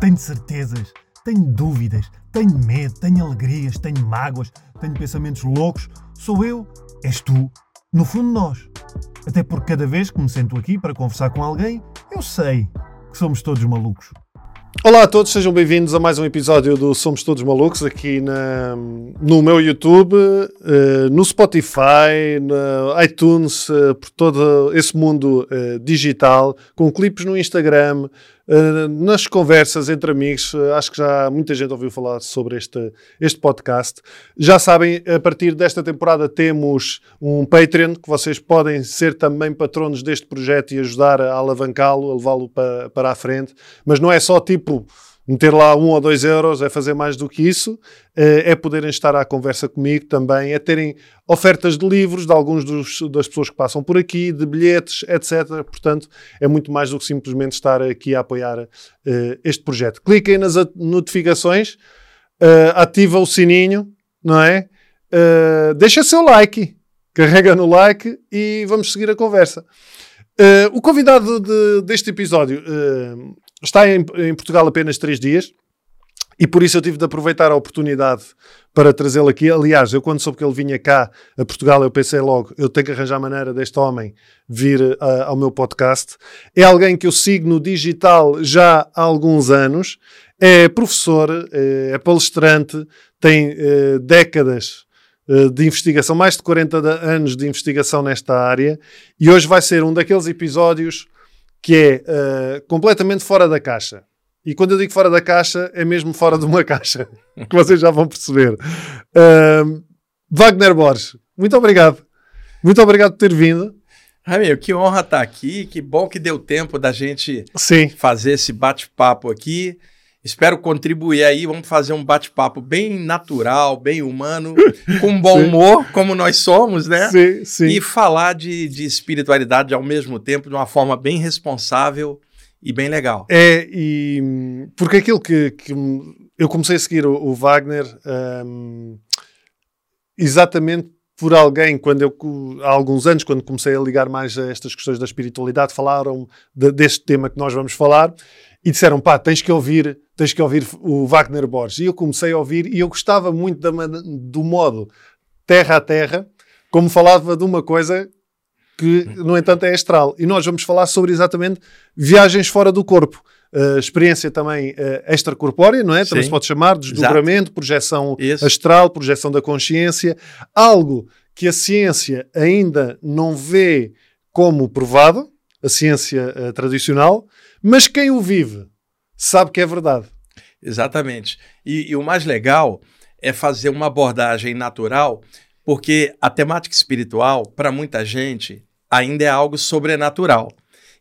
Tenho certezas, tenho dúvidas, tenho medo, tenho alegrias, tenho mágoas, tenho pensamentos loucos. Sou eu, és tu, no fundo nós. Até porque cada vez que me sento aqui para conversar com alguém, eu sei que somos todos malucos. Olá a todos, sejam bem-vindos a mais um episódio do Somos Todos Malucos aqui na, no meu YouTube, uh, no Spotify, no iTunes, uh, por todo esse mundo uh, digital, com clipes no Instagram, nas conversas entre amigos, uh, acho que já muita gente ouviu falar sobre este, este podcast. Já sabem, a partir desta temporada temos um Patreon que vocês podem ser também patronos deste projeto e ajudar a alavancá-lo, a levá-lo para, para a frente. Mas não é só tipo meter lá um ou dois euros, é fazer mais do que isso, eh, é poderem estar à conversa comigo também, é terem ofertas de livros de alguns dos, das pessoas que passam por aqui, de bilhetes, etc. Portanto, é muito mais do que simplesmente estar aqui a apoiar uh, este projeto. Cliquem nas notificações, uh, ativa o sininho, não é? Uh, deixa seu like, carrega no like e vamos seguir a conversa. O convidado de, deste episódio está em, em, Portugal apenas três dias e por isso eu tive de aproveitar a oportunidade para trazê-lo aqui. Aliás, eu quando soube que ele vinha cá a Portugal, eu pensei logo, eu tenho que arranjar maneira deste homem vir uh, ao meu podcast. É alguém que eu sigo no digital já há alguns anos, é professor, é, é palestrante, tem décadas eh, de investigação, mais de 40 anos de investigação nesta área, e hoje vai ser um daqueles episódios que é uh, completamente fora da caixa. E quando eu digo fora da caixa, é mesmo fora de uma caixa, que vocês já vão perceber. Uh, Wagner Borges, muito obrigado. Muito obrigado por ter vindo. Meu, que honra estar aqui, que bom que deu tempo da gente Sim. fazer esse bate-papo aqui. Espero contribuir aí. Vamos fazer um bate-papo bem natural, bem humano, com bom humor, como nós somos, né? Sim, sim. E falar de, de espiritualidade ao mesmo tempo de uma forma bem responsável e bem legal. É, e porque aquilo que, que eu comecei a seguir o, o Wagner um, exatamente por alguém, quando eu, há alguns anos, quando comecei a ligar mais a estas questões da espiritualidade, falaram de, deste tema que nós vamos falar e disseram, pá, tens que ouvir, tens que ouvir o Wagner Borges. E eu comecei a ouvir e eu gostava muito da, do modo terra a terra, como falava de uma coisa que, no entanto, é astral. E nós vamos falar sobre exatamente viagens fora do corpo. Uh, experiência também uh, extracorpórea, não é? Também se pode chamar desdobramento, Exato. projeção Isso. astral, projeção da consciência, algo que a ciência ainda não vê como provado, a ciência uh, tradicional, mas quem o vive sabe que é verdade. Exatamente. E, e o mais legal é fazer uma abordagem natural, porque a temática espiritual, para muita gente, ainda é algo sobrenatural.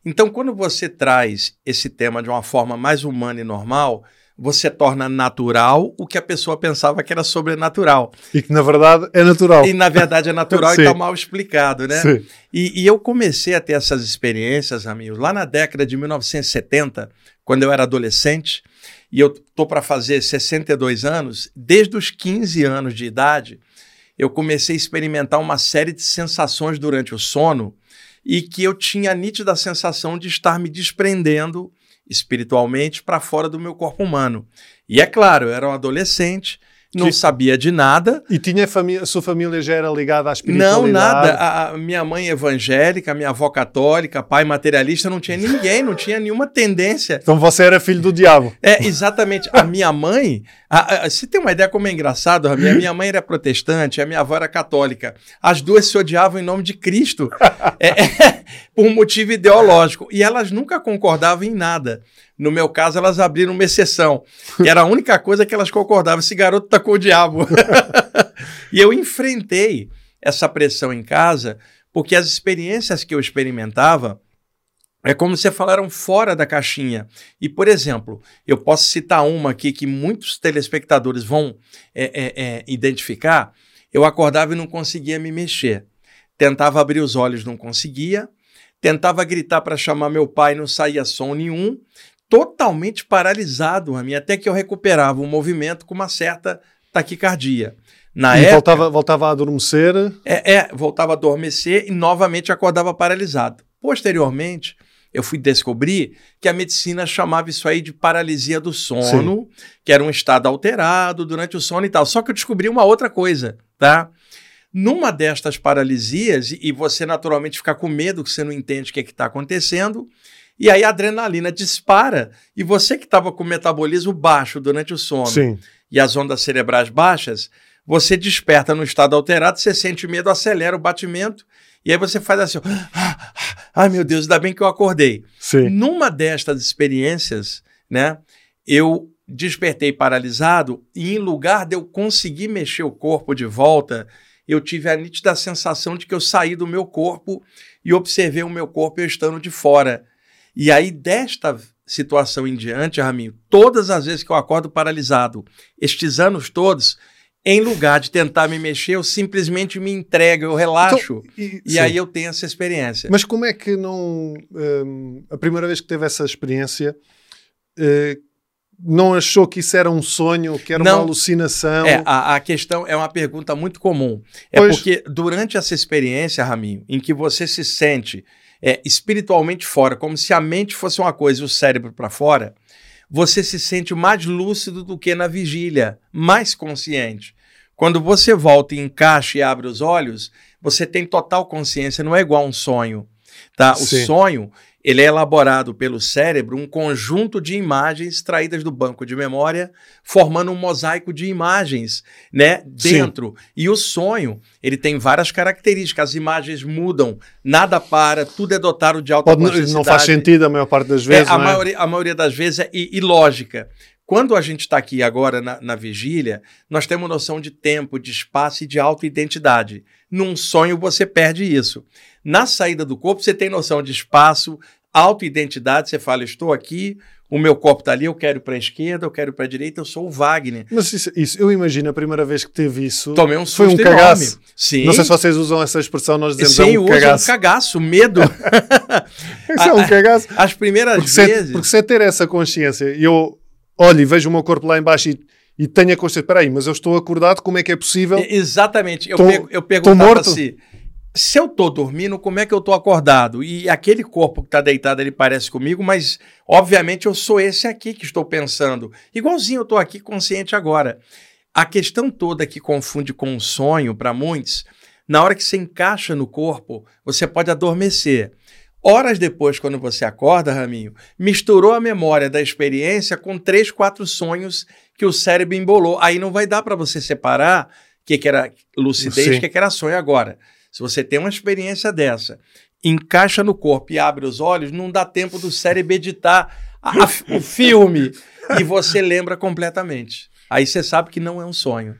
Então, quando você traz esse tema de uma forma mais humana e normal, você torna natural o que a pessoa pensava que era sobrenatural. E que na verdade é natural. E na verdade é natural e está mal explicado, né? Sim. E, e, eu comecei a ter essas experiências, amigos, lá na década de 1970, quando eu era adolescente, e eu tô para fazer 62 anos, desde os 15 anos de idade, eu comecei a experimentar uma série de sensações durante o sono e que eu tinha a nítida sensação de estar me desprendendo espiritualmente para fora do meu corpo humano. E é claro, eu era um adolescente, não que... sabia de nada. E tinha família, sua família já era ligada à espiritualidade? Não, nada. A, a, minha mãe evangélica, minha avó católica, pai materialista, não tinha ninguém, não tinha nenhuma tendência. Então você era filho do diabo. É, exatamente. A minha mãe, a, a, você tem uma ideia como é engraçado, a minha, minha mãe era protestante, a minha avó era católica. As duas se odiavam em nome de Cristo, é, é, por um motivo ideológico. E elas nunca concordavam em nada. No meu caso, elas abriram uma exceção. E era a única coisa que elas concordavam: esse garoto tá com o diabo. e eu enfrentei essa pressão em casa, porque as experiências que eu experimentava é como você falaram fora da caixinha. E, por exemplo, eu posso citar uma aqui que muitos telespectadores vão é, é, é, identificar. Eu acordava e não conseguia me mexer. Tentava abrir os olhos, não conseguia. Tentava gritar para chamar meu pai, não saía som nenhum totalmente paralisado a mim, até que eu recuperava o movimento com uma certa taquicardia. Na e época, voltava, voltava a adormecer? É, é, voltava a adormecer e novamente acordava paralisado. Posteriormente, eu fui descobrir que a medicina chamava isso aí de paralisia do sono, Sim. que era um estado alterado durante o sono e tal. Só que eu descobri uma outra coisa, tá? Numa destas paralisias, e você naturalmente fica com medo que você não entende o que é está acontecendo, e aí a adrenalina dispara, e você que estava com o metabolismo baixo durante o sono Sim. e as ondas cerebrais baixas, você desperta no estado alterado, você sente medo, acelera o batimento, e aí você faz assim, ah, ah, ai meu Deus, ainda bem que eu acordei. Sim. Numa destas experiências, né, eu despertei paralisado e em lugar de eu conseguir mexer o corpo de volta, eu tive a nítida sensação de que eu saí do meu corpo e observei o meu corpo eu estando de fora. E aí, desta situação em diante, Raminho, todas as vezes que eu acordo paralisado, estes anos todos, em lugar de tentar me mexer, eu simplesmente me entrego, eu relaxo. Então, e, e aí eu tenho essa experiência. Mas como é que não. Um, a primeira vez que teve essa experiência, uh, não achou que isso era um sonho, que era não, uma alucinação? É, a, a, questão é uma pergunta muito comum. É pois... porque durante essa experiência, Raminho, em que você se sente é, espiritualmente fora, como se a mente fosse uma coisa e o cérebro para fora, você se sente mais lúcido do que na vigília, mais consciente. Quando você volta e encaixa e abre os olhos, você tem total consciência, não é igual um sonho. Tá? O Sim. sonho ele é elaborado pelo cérebro um conjunto de imagens extraídas do banco de memória, formando um mosaico de imagens, né, dentro. Sim. E o sonho, ele tem várias características. As imagens mudam, nada para, tudo é dotado de alta Pode, Não faz sentido a maior parte das vezes, é, a, é? maioria, a maioria das vezes é ilógica. Quando a gente está aqui agora na, na, vigília, nós temos noção de tempo, de espaço e de autoidentidade. Num sonho você perde isso. Na saída do corpo você tem noção de espaço, autoidentidade, você fala, estou aqui, o meu corpo está ali, eu quero ir para a esquerda, eu quero ir para a direita, eu sou o Wagner. Mas isso, isso, eu imagino a primeira vez que teve isso. Tomei um susto Foi um enorme. cagaço. Sim. Não sei se vocês usam essa expressão, nós dizemos Sim, é um cagaço. Sim, um cagaço, medo. isso é um cagaço. As primeiras porque vezes. Você, porque você ter essa consciência, eu olho e vejo o meu corpo lá embaixo e, e tenho a consciência, espera aí, mas eu estou acordado, como é que é possível? Exatamente. Eu, tô, pego, eu perguntava assim se eu tô dormindo, como é que eu tô acordado? E aquele corpo que tá deitado, ele parece comigo, mas obviamente eu sou esse aqui que estou pensando. Igualzinho eu tô aqui consciente agora. A questão toda que confunde com um sonho para muitos, na hora que você encaixa no corpo, você pode adormecer. Horas depois, quando você acorda, Raminho, misturou a memória da experiência com três, quatro sonhos que o cérebro embolou. Aí não vai dar para você separar o que, que era lucidez o que, que era sonho agora. Se você tem uma experiência dessa, encaixa no corpo e abre os olhos, não dá tempo do cérebro editar a, a, o filme e você lembra completamente. Aí você sabe que não é um sonho.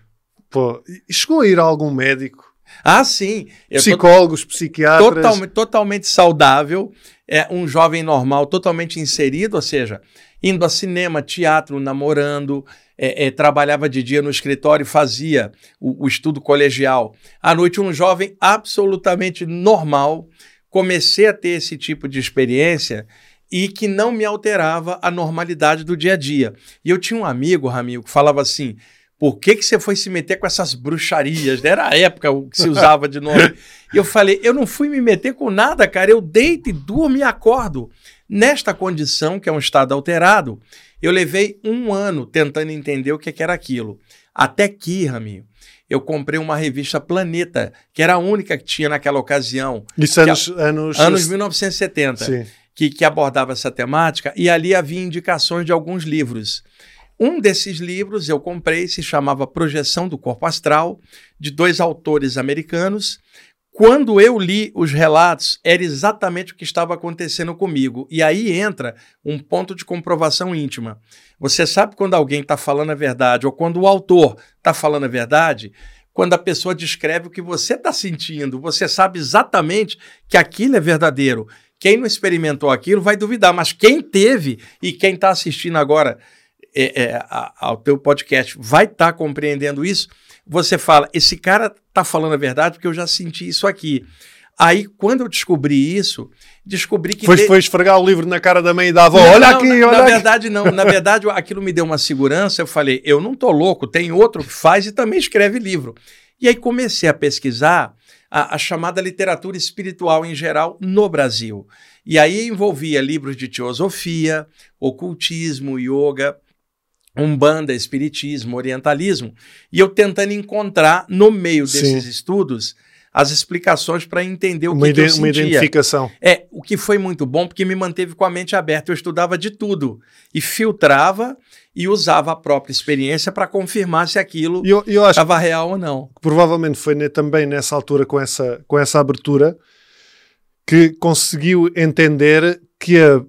Pô, chegou a ir a algum médico? Ah, sim. Psicólogos, psiquiatras. Totalmente, totalmente saudável, é um jovem normal, totalmente inserido, ou seja, indo a cinema, teatro, namorando, é, é, trabalhava de dia no escritório e fazia o, o estudo colegial. À noite, um jovem absolutamente normal. Comecei a ter esse tipo de experiência e que não me alterava a normalidade do dia a dia. E eu tinha um amigo, Ramiro, que falava assim: por que, que você foi se meter com essas bruxarias? Era a época que se usava de nome. e eu falei: eu não fui me meter com nada, cara. Eu deito e durmo e acordo. Nesta condição, que é um estado alterado, eu levei um ano tentando entender o que, era aquilo. Até que, Raminho, eu comprei uma revista Planeta, que era a única que tinha naquela ocasião. Isso anos, a, anos... anos 1970, Sim. que, que abordava essa temática, e ali havia indicações de alguns livros. Um desses livros eu comprei, se chamava Projeção do Corpo Astral, de dois autores americanos, quando eu li os relatos, era exatamente o que estava acontecendo comigo. E aí entra um ponto de comprovação íntima. Você sabe quando alguém está falando a verdade, ou quando o autor está falando a verdade, quando a pessoa descreve o que você está sentindo, você sabe exatamente que aquilo é verdadeiro. Quem não experimentou aquilo vai duvidar, mas quem teve e quem está assistindo agora é, é, ao teu podcast vai estar tá compreendendo isso você fala, esse cara tá falando a verdade porque eu já senti isso aqui. Aí, quando eu descobri isso, descobri que. Foi, de... foi esfregar o livro na cara da mãe e da avó. Não, olha não, aqui, na, olha Na aqui. verdade, não. Na verdade, aquilo me deu uma segurança. Eu falei, eu não tô louco, tem outro que faz e também escreve livro. E aí comecei a pesquisar a, a, chamada literatura espiritual em geral no Brasil. E aí envolvia livros de teosofia, ocultismo, yoga, umbanda, espiritismo, orientalismo, e eu tentando encontrar no meio desses Sim. estudos as explicações para entender o uma que, que eu sentia. Uma identificação. É, o que foi muito bom porque me manteve com a mente aberta. Eu estudava de tudo e filtrava e usava a própria experiência para confirmar se aquilo estava real ou não. Provavelmente foi também nessa altura com essa, com essa abertura que conseguiu entender que uh,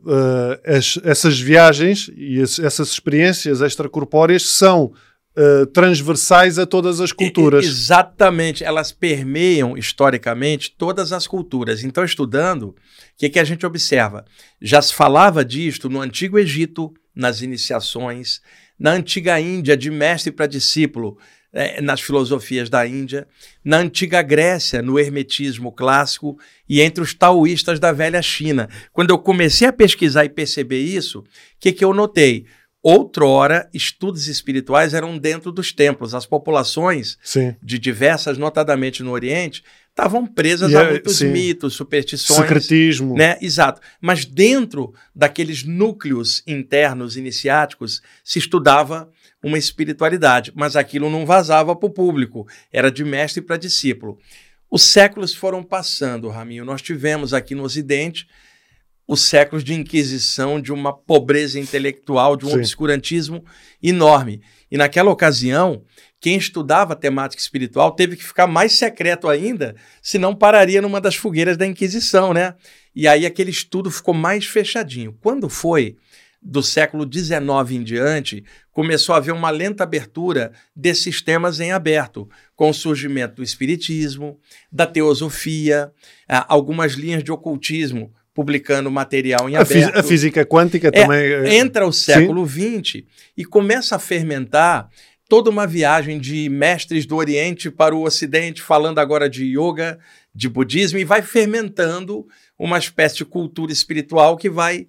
as, essas viagens e as, essas experiências extracorpóreas são uh, transversais a todas as culturas. E, exatamente, elas permeiam historicamente todas as culturas. Então, estudando, o que, que a gente observa? Já se falava disto no Antigo Egito, nas iniciações, na Antiga Índia, de mestre para discípulo, é, nas filosofias da Índia, na antiga Grécia, no hermetismo clássico e entre os taoístas da velha China. Quando eu comecei a pesquisar e perceber isso, o que, que eu notei? Outrora, estudos espirituais eram dentro dos templos. As populações sim. de diversas, notadamente no Oriente, estavam presas a é, muitos sim. mitos, superstições. Secretismo. Né? Exato. Mas dentro daqueles núcleos internos iniciáticos se estudava uma espiritualidade, mas aquilo não vazava para o público, era de mestre para discípulo. Os séculos foram passando, Raminho. Nós tivemos aqui no Ocidente os séculos de inquisição, de uma pobreza intelectual, de um Sim. obscurantismo enorme. E naquela ocasião, quem estudava temática espiritual teve que ficar mais secreto ainda, senão pararia numa das fogueiras da Inquisição, né? E aí aquele estudo ficou mais fechadinho. Quando foi do século XIX em diante, começou a haver uma lenta abertura desses temas em aberto, com o surgimento do espiritismo, da teosofia, algumas linhas de ocultismo publicando material em a aberto. A física quântica é, também. É, entra o século XX e começa a fermentar toda uma viagem de mestres do Oriente para o Ocidente, falando agora de yoga, de budismo, e vai fermentando uma espécie de cultura espiritual que vai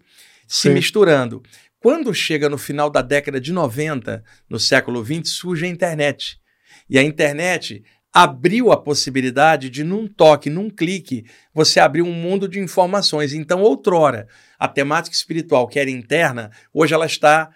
se misturando. Quando chega no final da década de 90, no século XX, surge a internet. E a internet abriu a possibilidade de, num toque, num clique, você abrir um mundo de informações. Então, outrora, a temática espiritual, que era interna, hoje ela está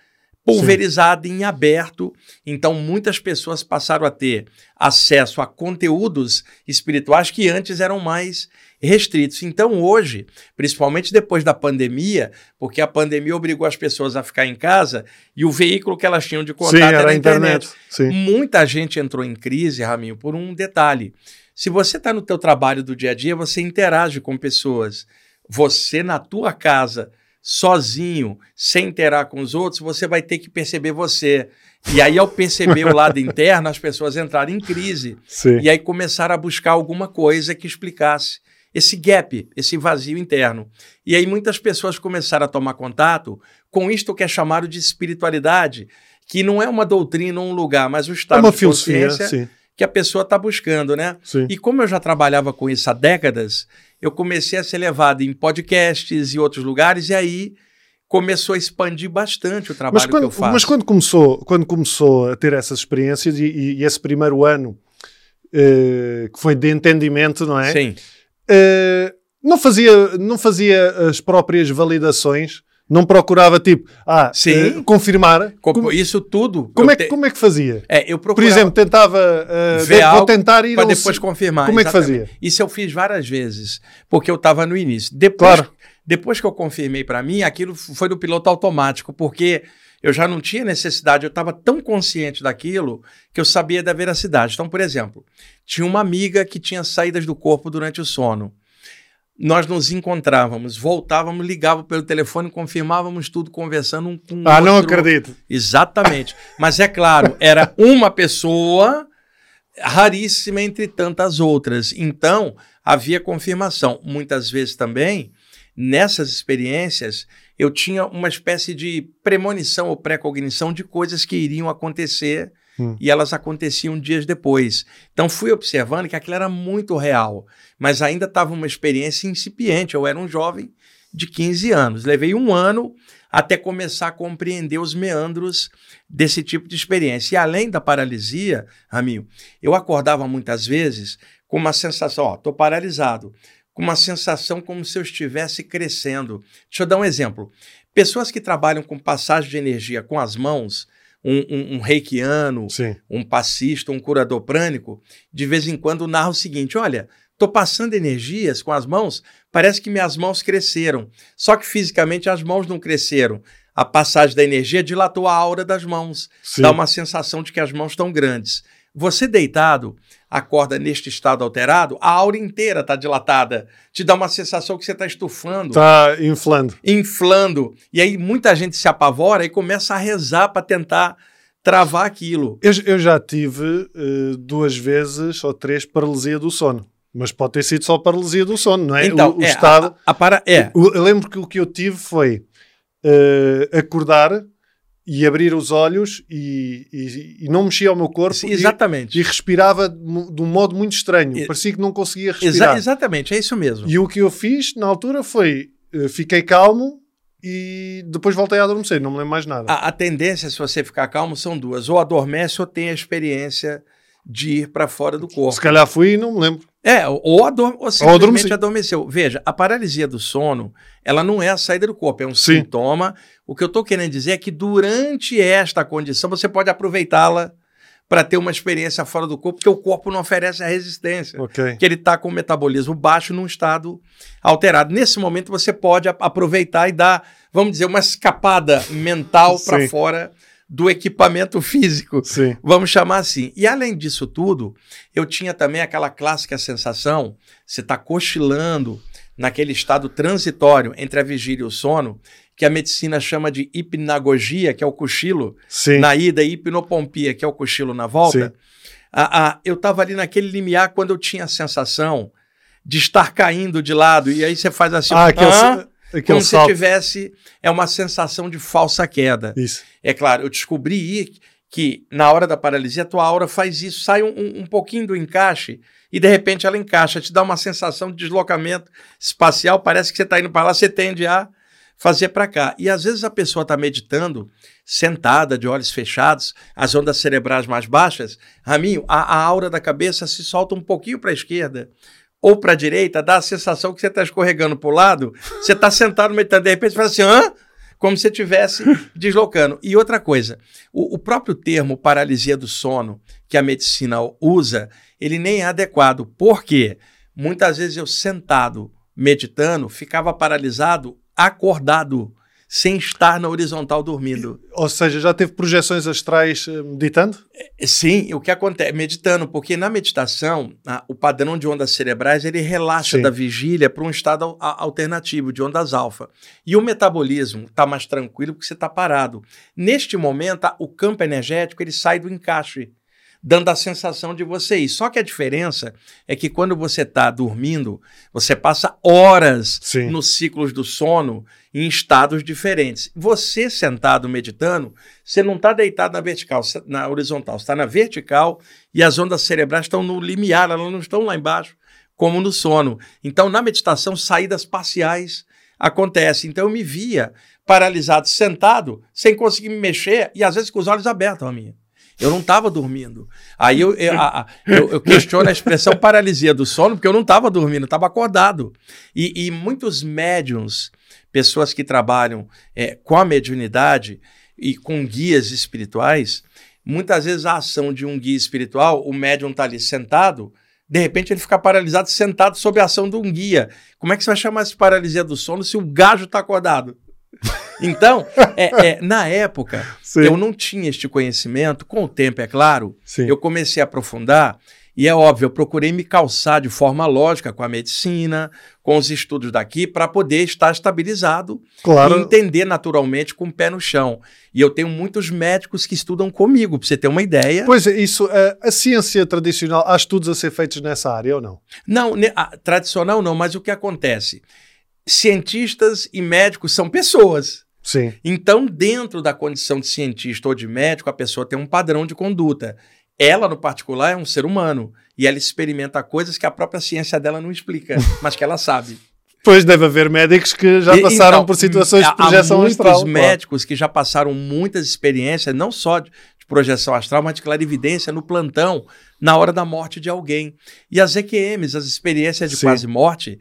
pulverizada Sim. em aberto. Então, muitas pessoas passaram a ter acesso a conteúdos espirituais que antes eram mais restritos. Então, hoje, principalmente depois da pandemia, porque a pandemia obrigou as pessoas a ficar em casa e o veículo que elas tinham de contato Sim, era, era a internet. internet. Muita gente entrou em crise, Raminho, por um detalhe. Se você está no teu trabalho do dia a dia, você interage com pessoas. Você, na tua casa, sozinho, sem interar com os outros, você vai ter que perceber você. E aí, ao perceber o lado interno, as pessoas entraram em crise. Sim. E aí começaram a buscar alguma coisa que explicasse esse gap, esse vazio interno. E aí muitas pessoas começaram a tomar contato com isto que é chamado de espiritualidade, que não é uma doutrina ou um lugar, mas o estado é uma de consciência sim. que a pessoa está buscando, né? Sim. E como eu já trabalhava com isso há décadas, eu comecei a ser levado em podcasts e outros lugares, e aí começou a expandir bastante o trabalho quando, que eu faço. Mas quando começou, quando começou a ter essas experiências e, e esse primeiro ano uh, que foi de entendimento, não é? Sim. Uh, não, fazia, não fazia as próprias validações, não procurava tipo, ah, Sim. Uh, confirmar. como, isso tudo. Como é, te... como é que fazia? É, eu procurava, Por exemplo, tentava uh, ver vou tentar ir para depois confirmar. Como exatamente. é que fazia? Isso eu fiz várias vezes, porque eu estava no início. Depois, claro. depois que eu confirmei para mim, aquilo foi do piloto automático, porque eu já não tinha necessidade, eu estava tão consciente daquilo que eu sabia da veracidade. Então, por exemplo, tinha uma amiga que tinha saídas do corpo durante o sono. Nós nos encontrávamos, voltávamos, ligávamos pelo telefone, confirmávamos tudo, conversando um com o Ah, outro. não acredito. Exatamente. Mas é claro, era uma pessoa raríssima entre tantas outras. Então, havia confirmação. Muitas vezes também, nessas experiências, eu tinha uma espécie de premonição ou pré-cognição de coisas que iriam acontecer hum. e elas aconteciam dias depois. Então fui observando que aquilo era muito real, mas ainda estava uma experiência incipiente. Eu era um jovem de 15 anos. Levei um ano até começar a compreender os meandros desse tipo de experiência. E além da paralisia, Raminho, eu acordava muitas vezes com uma sensação, ó, tô paralisado, com uma sensação como se eu estivesse crescendo. Deixa eu dar um exemplo. Pessoas que trabalham com passagem de energia com as mãos, um, um, um reikiano, Sim. um passista, um curador prânico, de vez em quando narra o seguinte: olha, estou passando energias com as mãos, parece que minhas mãos cresceram. Só que fisicamente as mãos não cresceram. A passagem da energia dilatou a aura das mãos, Sim. dá uma sensação de que as mãos estão grandes. Você deitado, acorda neste estado alterado, a aura inteira está dilatada. Te dá uma sensação que você está estufando Está inflando. inflando. E aí muita gente se apavora e começa a rezar para tentar travar aquilo. Eu, eu já tive eh, duas vezes ou três paralisia do sono. Mas pode ter sido só paralisia do sono, não é? Então, o, o é, estado. a, a para, é, O- Eu lembro que o que eu tive foi eh, acordar e abrir os olhos e, e- e não mexia o meu corpo sim, e- exatamente. e, respirava de, um modo muito estranho. E- Parecia que não conseguia Exa- respirar. exatamente, é isso mesmo. E o que eu fiz na altura foi eh, fiquei calmo e depois voltei a adormecer, não me lembro mais nada. A, a tendência, se você ficar calmo, são duas: ou adormece ou tem a experiência de ir para fora do corpo. Se calhar fui e não me lembro. É, ou, ador ou simplesmente adormeci. adormeceu. Veja, a paralisia do sono, ela não é a saída do corpo, é um Sim. sintoma. O que eu estou querendo dizer é que durante esta condição você pode aproveitá-la para ter uma experiência fora do corpo, porque o corpo não oferece a resistência. Ok. que ele está com o metabolismo baixo num estado alterado. Nesse momento, você pode aproveitar e dar, vamos dizer, uma escapada mental para fora do equipamento físico. Sim. Vamos chamar assim. E além disso tudo, eu tinha também aquela clássica sensação, você está cochilando naquele estado transitório entre a vigília e o sono, que a medicina chama de hipnagogia, que é o cochilo, Sim. na ida, e hipnopompia, que é o cochilo na volta. Ah, ah, eu estava ali naquele limiar quando eu tinha a sensação de estar caindo de lado, e aí você faz assim, ah, "Hã?" Aquele como se salto. tivesse, é uma sensação de falsa queda. Isso. É claro, eu descobri que na hora da paralisia a tua aura faz isso, sai um, um- um pouquinho do encaixe e de repente ela encaixa, te dá uma sensação de deslocamento espacial, parece que você está indo para lá, você tende a fazer para cá. E às vezes a pessoa está meditando, sentada, de olhos fechados, as ondas cerebrais mais baixas, Raminho, a, a aura da cabeça se solta um pouquinho para a esquerda ou para a direita, dá a sensação que você está escorregando para o lado, você está sentado meditando, de repente você faz assim, hã? Como se estivesse deslocando. E outra coisa, o, o próprio termo paralisia do sono que a medicina usa, ele nem é adequado. Por quê? Muitas vezes eu sentado, meditando, ficava paralisado, acordado, sem estar na horizontal dormindo. Ou seja, já teve projeções astrais eh, meditando? Sim, o que acontece? Meditando, porque na meditação, a- o padrão de ondas cerebrais ele relaxa Sim. da vigília para um estado a- alternativo, de ondas alfa. E o metabolismo está mais tranquilo porque você está parado. Neste momento, a- o campo energético ele sai do encaixe, dando a sensação de você ir. Só que a diferença é que quando você está dormindo, você passa horas Sim. nos ciclos do sono em estados diferentes. Você sentado meditando, você não está deitado na vertical, na horizontal, você está na vertical e as ondas cerebrais estão no limiar, elas não estão lá embaixo, como no sono. Então, na meditação, saídas parciais acontecem. Então, eu me via paralisado, sentado, sem conseguir me mexer e às vezes com os olhos abertos, a minha. Eu não estava dormindo. Aí eu, eu, eu- eu questiono a expressão paralisia do sono, porque eu não estava dormindo, estava acordado. E, e muitos médiums, pessoas que trabalham é, com a mediunidade e com guias espirituais, muitas vezes a ação de um guia espiritual, o médium está ali sentado, de repente ele fica paralisado sentado sob a ação de um guia. Como é que você vai chamar essa paralisia do sono se o gajo está acordado? Então, é- é, na época, Sim. eu não tinha este conhecimento, com o tempo, é claro, Sim. eu comecei a aprofundar e é óbvio, eu procurei me calçar de forma lógica com a medicina, com os estudos daqui, para poder estar estabilizado e Claro. entender naturalmente com o pé no chão. E eu tenho muitos médicos que estudam comigo, para você ter uma ideia. Pois é, isso, eh, a ciência tradicional, há estudos a ser feitos nessa área ou não? Não, ne- a- tradicional não, mas o que acontece? Cientistas e médicos são pessoas. Sim. Então, dentro da condição de cientista ou de médico, a pessoa tem um padrão de conduta. Ela, no particular, é um ser humano. E ela experimenta coisas que a própria ciência dela não explica, mas que ela sabe. Pois deve haver médicos que já E- passaram então, por situações de projeção há muitos astral. claro. médicos que já passaram muitas experiências, não só de, de projeção astral, mas de clarividência no plantão, na hora da morte de alguém. E as EQMs, as experiências de Sim. quase morte,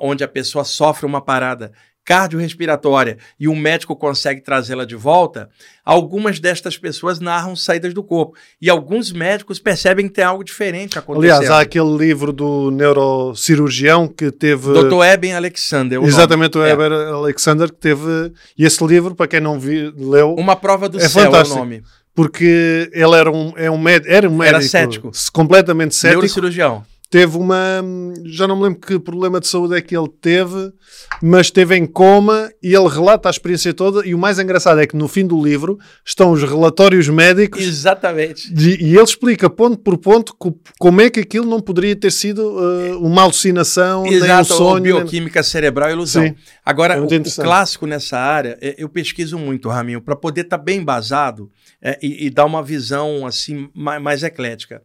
onde a pessoa sofre uma parada cardiorrespiratória e o médico consegue trazê-la de volta, algumas destas pessoas narram saídas do corpo. E alguns médicos percebem que tem algo diferente acontecendo. Aliás, há aquele livro do neurocirurgião que teve. Dr. Eben Alexander. o Exatamente, o nome. É. Heber Alexander, que teve. E esse livro, para quem não vi, leu, Uma prova do É céu fantástico. é o nome. Porque ele era um, é um médico, era um Era médico cético. completamente cético. Neurocirurgião. Teve uma. Já não me lembro que problema de saúde é que ele teve, mas esteve em coma e ele relata a experiência toda. E o mais engraçado é que no fim do livro estão os relatórios médicos Exatamente. de- e ele explica ponto por ponto co- como é que aquilo não poderia ter sido uh, uma alucinação, nem um Exato, sonho. nem- bioquímica cerebral e ilusão. Sim. Agora, É o, o clássico nessa área, é, eu pesquiso muito, Raminho, para poder estar bem embasado é, e, e dar uma visão assim mais, mais eclética.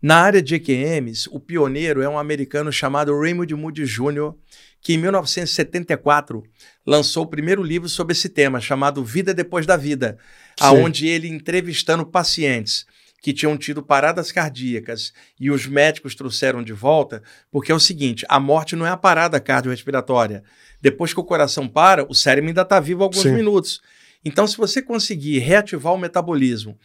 Na área de EQMs, o pioneiro é um americano chamado Raymond Moody Jr., que em 1974 lançou o primeiro livro sobre esse tema, chamado Vida Depois da Vida, Sim. aonde ele entrevistando pacientes que tinham tido paradas cardíacas e os médicos trouxeram de volta, porque é o seguinte, a morte não é a parada cardiorrespiratória. Depois que o coração para, o cérebro ainda está vivo alguns Sim. minutos. Então, se você conseguir reativar o metabolismo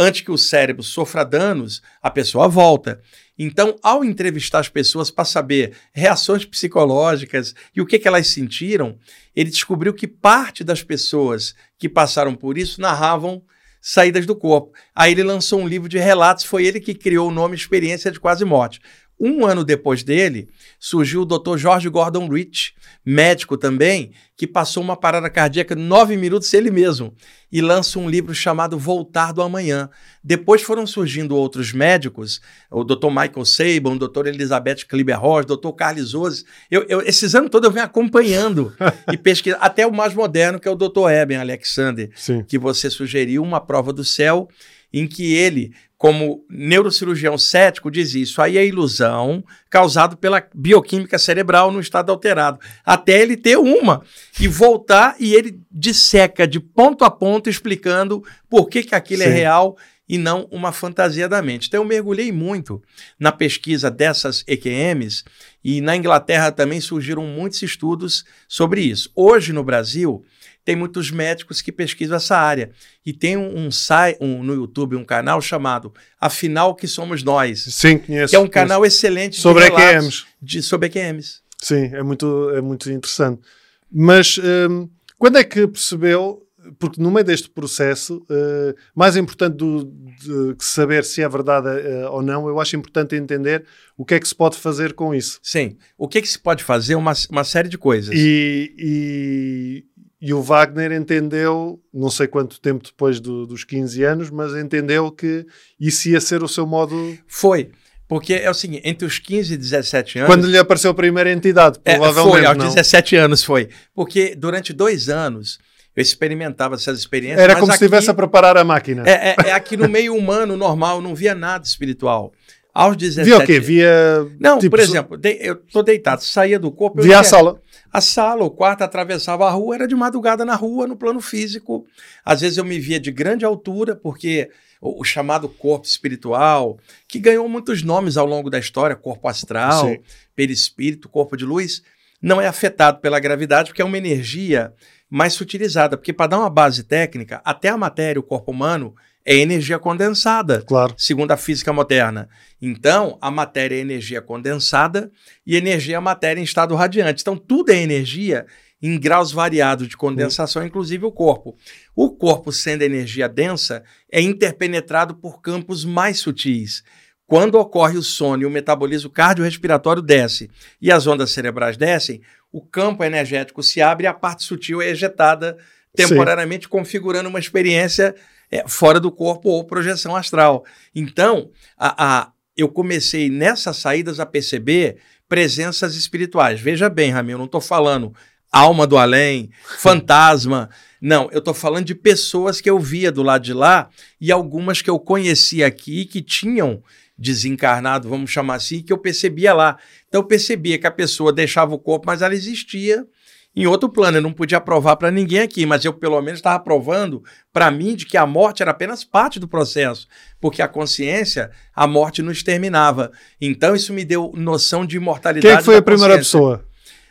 antes que o cérebro sofra danos, a pessoa volta. Então, ao entrevistar as pessoas para saber reações psicológicas e o que, que elas sentiram, ele descobriu que parte das pessoas que passaram por isso narravam saídas do corpo. Aí ele lançou um livro de relatos, foi ele que criou o nome Experiência de Quase Morte. Um ano depois dele, surgiu o Dr. George Gordon Rich, médico também, que passou uma parada cardíaca nove minutos ele mesmo, e lança um livro chamado Voltar do Amanhã. Depois foram surgindo outros médicos, o Dr. Michael Sabin, o Dr. Elizabeth Kliber-Ross, o Dr. Carlos Ozes. Eu, eu, esses anos todos eu venho acompanhando e pesquisando, até o mais moderno, que é o Dr. Eben Alexander, Sim. que você sugeriu uma prova do céu em que ele, como neurocirurgião cético, diz isso aí é ilusão causado pela bioquímica cerebral no estado alterado, até ele ter uma e voltar e ele disseca de ponto a ponto explicando por que, que aquilo é Sim. real e não uma fantasia da mente. Então eu mergulhei muito na pesquisa dessas EQMs e na Inglaterra também surgiram muitos estudos sobre isso. Hoje no Brasil tem muitos médicos que pesquisam essa área. E tem um, um site um, no YouTube, um canal chamado Afinal que Somos Nós, Sim, conheço. que é um conheço. canal excelente de Sobre EQMs. De, sobre EQMs. Sim, é muito, é muito interessante. Mas hum, quando é que percebeu? Porque no meio deste processo, eh, mais importante do, de saber se é verdade eh, ou não, eu acho importante entender o que é que se pode fazer com isso. Sim. O que, que se pode fazer? Uma, uma série de coisas. E, e, e o Wagner entendeu, não sei quanto tempo depois do- dos 15 anos, mas entendeu que isso ia ser o seu modo. Foi. Porque é o seguinte, entre os 15 e 17 anos... Quando lhe apareceu a primeira entidade, É, provavelmente. foi, aos não. 17 anos foi. Porque durante dois anos eu experimentava essas experiências. Era como se aqui- estivesse a preparar a máquina. É, é, é aqui no meio humano normal, não via nada espiritual. Aos 17 Via o quê? Via. Não, tipo, por exemplo, de- eu tô deitado, saía do corpo. Via a sala. A sala, o quarto, atravessava a rua, era de madrugada na rua, no plano físico. Às vezes eu me via de grande altura, porque o, o chamado corpo espiritual, que ganhou muitos nomes ao longo da história, corpo astral, Sim. perispírito, corpo de luz, não é afetado pela gravidade, porque é uma energia mais sutilizada. Porque para dar uma base técnica, até a matéria, o corpo humano, é energia condensada Claro. segundo a física moderna. Então, a matéria é energia condensada e energia é matéria em estado radiante. Então, tudo é energia em graus variados de condensação, inclusive o corpo. O corpo, sendo energia densa, é interpenetrado por campos mais sutis. Quando ocorre o sono e o metabolismo cardiorrespiratório desce e as ondas cerebrais descem, o campo energético se abre e a parte sutil é ejetada temporariamente, configurando uma experiência é, fora do corpo ou projeção astral. Então, a, a- eu comecei nessas saídas a perceber presenças espirituais. Veja bem, Ramiro, eu não estou falando alma do além, fantasma. Não, eu estou falando de pessoas que eu via do lado de lá e algumas que eu conhecia aqui que tinham desencarnado, vamos chamar assim, que eu percebia lá. Então eu percebia que a pessoa deixava o corpo, mas ela existia em outro plano. Eu não podia provar para ninguém aqui, mas eu pelo menos estava provando para mim de que a morte era apenas parte do processo, porque a consciência, a morte não exterminava. Então isso me deu noção de imortalidade. Quem é foi a primeira pessoa?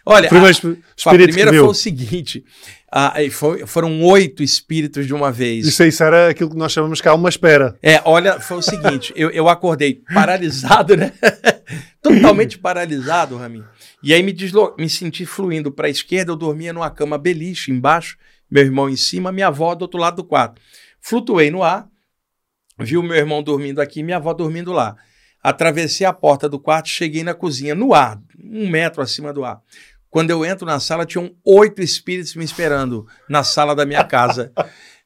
Olha, a, a, primeira foi o seguinte: ah, foi, foram oito espíritos de uma vez. Isso, isso era aquilo que nós chamamos cá uma espera. É, olha, foi o seguinte: eu, eu acordei paralisado, né? Totalmente paralisado, Ramin. E aí me, deslo me senti fluindo para a esquerda, eu dormia numa cama beliche embaixo, meu irmão em cima, minha avó do outro lado do quarto. Flutuei no ar, vi o meu irmão dormindo aqui, minha avó dormindo lá. Atravessei a porta do quarto, cheguei na cozinha, no ar, um metro acima do ar. Quando eu entro na sala, tinham oito espíritos me esperando na sala da minha casa.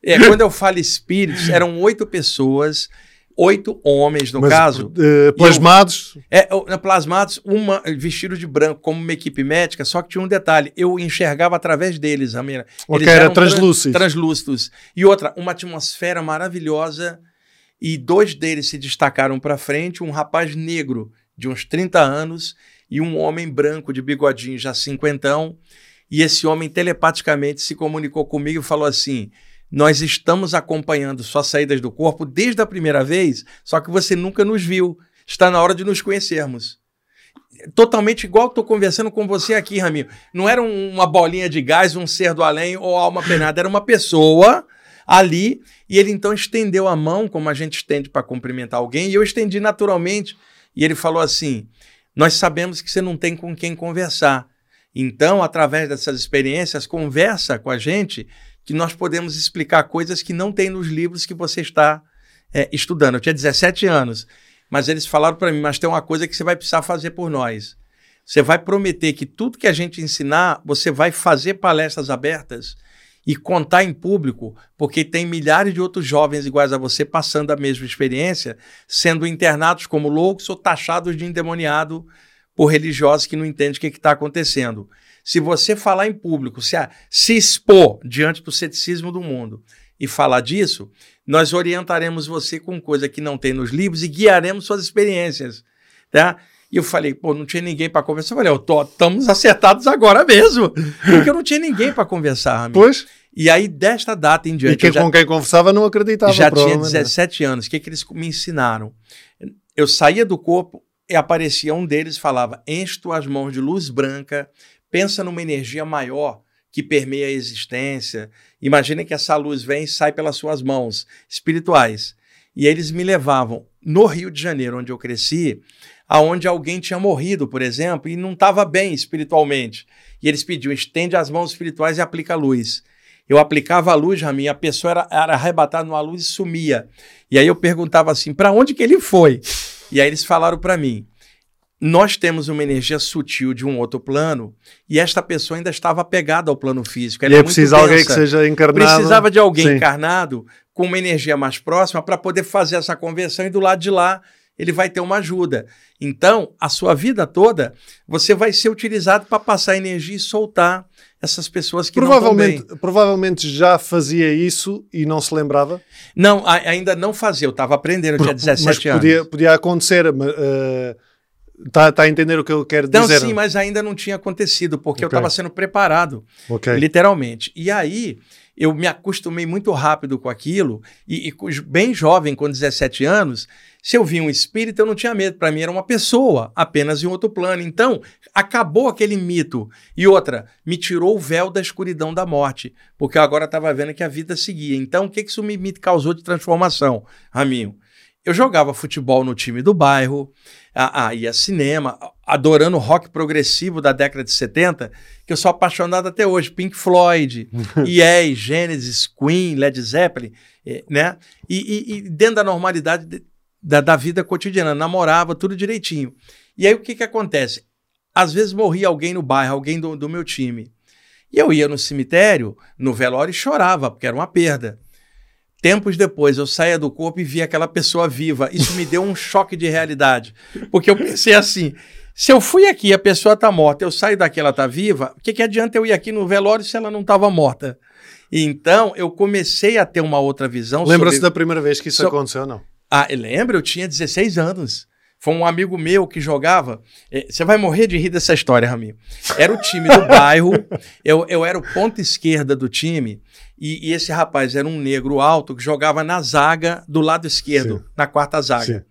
É, quando eu falo espíritos, eram oito pessoas, oito homens, no Mas, caso. Uh, plasmados? Eu, é, plasmados, uma vestido de branco, como uma equipe médica, só que tinha um detalhe: eu enxergava através deles, Ramira. Ok, era translúcidos. Translúcidos. E outra, uma atmosfera maravilhosa, e dois deles se destacaram para frente: um rapaz negro de uns 30 anos e um homem branco de bigodinho, já cinquentão, e esse homem telepaticamente se comunicou comigo e falou assim: Nós estamos acompanhando suas saídas do corpo desde a primeira vez, só que você nunca nos viu. Está na hora de nos conhecermos. Totalmente igual estou conversando com você aqui, Raminho. Não era uma bolinha de gás, um ser do além ou alma penada, era uma pessoa ali e ele então estendeu a mão, como a gente estende para cumprimentar alguém, e eu estendi naturalmente. E ele falou assim: nós sabemos que você não tem com quem conversar. Então, através dessas experiências, conversa com a gente que nós podemos explicar coisas que não tem nos livros que você está é, estudando. Eu tinha 17 anos, mas eles falaram para mim: mas tem uma coisa que você vai precisar fazer por nós. Você vai prometer que tudo que a gente ensinar, você vai fazer palestras abertas e contar em público, porque tem milhares de outros jovens iguais a você passando a mesma experiência, sendo internados como loucos ou taxados de endemoniado por religiosos que não entendem o que está acontecendo. Se você falar em público, se, se expor diante do ceticismo do mundo e falar disso, nós orientaremos você com coisa que não tem nos livros e guiaremos suas experiências. Tá? E eu falei, pô, não tinha ninguém para conversar. Eu falei, eu estamos acertados agora mesmo. Porque eu não tinha ninguém para conversar, amigo. Pois. E aí, desta data em diante. E quem, já, com quem conversava não acreditava. Já tinha 17 anos. O que, que eles me ensinaram? Eu saía do corpo e aparecia um deles falava: enche tuas mãos de luz branca, pensa numa energia maior que permeia a existência. Imagina que essa luz vem e sai pelas suas mãos espirituais. E eles me levavam no Rio de Janeiro, onde eu cresci, aonde alguém tinha morrido, por exemplo, e não estava bem espiritualmente. E eles pediam, estende as mãos espirituais e aplica a luz. Eu aplicava a luz, Ramin, a pessoa era, era arrebatada numa luz e sumia. E aí eu perguntava assim, para onde que ele foi? E aí eles falaram para mim, nós temos uma energia sutil de um outro plano e esta pessoa ainda estava apegada ao plano físico. Ela e é precisa alguém que seja encarnado. Precisava de alguém Sim. encarnado com uma energia mais próxima para poder fazer essa conversão e do lado de lá ele vai ter uma ajuda. Então, a sua vida toda, você vai ser utilizado para passar energia e soltar essas pessoas que provavelmente, não bem. Provavelmente já fazia isso e não se lembrava? Não, ainda não fazia. Eu estava aprendendo, eu tinha 17 mas anos. Podia, podia acontecer, uh, tá a entender o que eu quero não, dizer? Sim, mas ainda não tinha acontecido, porque okay. eu estava sendo preparado, okay. literalmente. E aí, eu me acostumei muito rápido com aquilo, e, e bem jovem, com 17 anos, se eu via um espírito, eu não tinha medo. Para mim, era uma pessoa, apenas em outro plano. Então, acabou aquele mito. E outra, me tirou o véu da escuridão da morte, porque eu agora estava vendo que a vida seguia. Então, o que, que isso me, me causou de transformação, Raminho? Eu jogava futebol no time do bairro, a, a, ia cinema, adorando rock progressivo da década de 70, que eu sou apaixonado até hoje. Pink Floyd, Yes, Genesis, Queen, Led Zeppelin, eh, né? E, e, e, dentro da normalidade da, da vida cotidiana, namorava tudo direitinho. E aí o que, que acontece? Às vezes morria alguém no bairro, alguém do, do meu time. E eu ia no cemitério, no velório, e chorava, porque era uma perda. Tempos depois, eu saía do corpo e via aquela pessoa viva. Isso me deu um choque de realidade. Porque eu pensei assim: se eu fui aqui e a pessoa está morta, eu saio daqui ela está viva, o que, que adianta eu ir aqui no velório se ela não estava morta? Então, eu comecei a ter uma outra visão. Lembra-se sobre... da primeira vez que isso so... aconteceu, não? Ah, lembra? Eu tinha 16 anos. Foi um amigo meu que jogava. é, Você vai morrer de rir dessa história, Rami. Era o time do bairro, eu, eu era o ponta esquerda do time, e, e esse rapaz era um negro alto que jogava na zaga do lado esquerdo, Sim. na quarta zaga. Sim,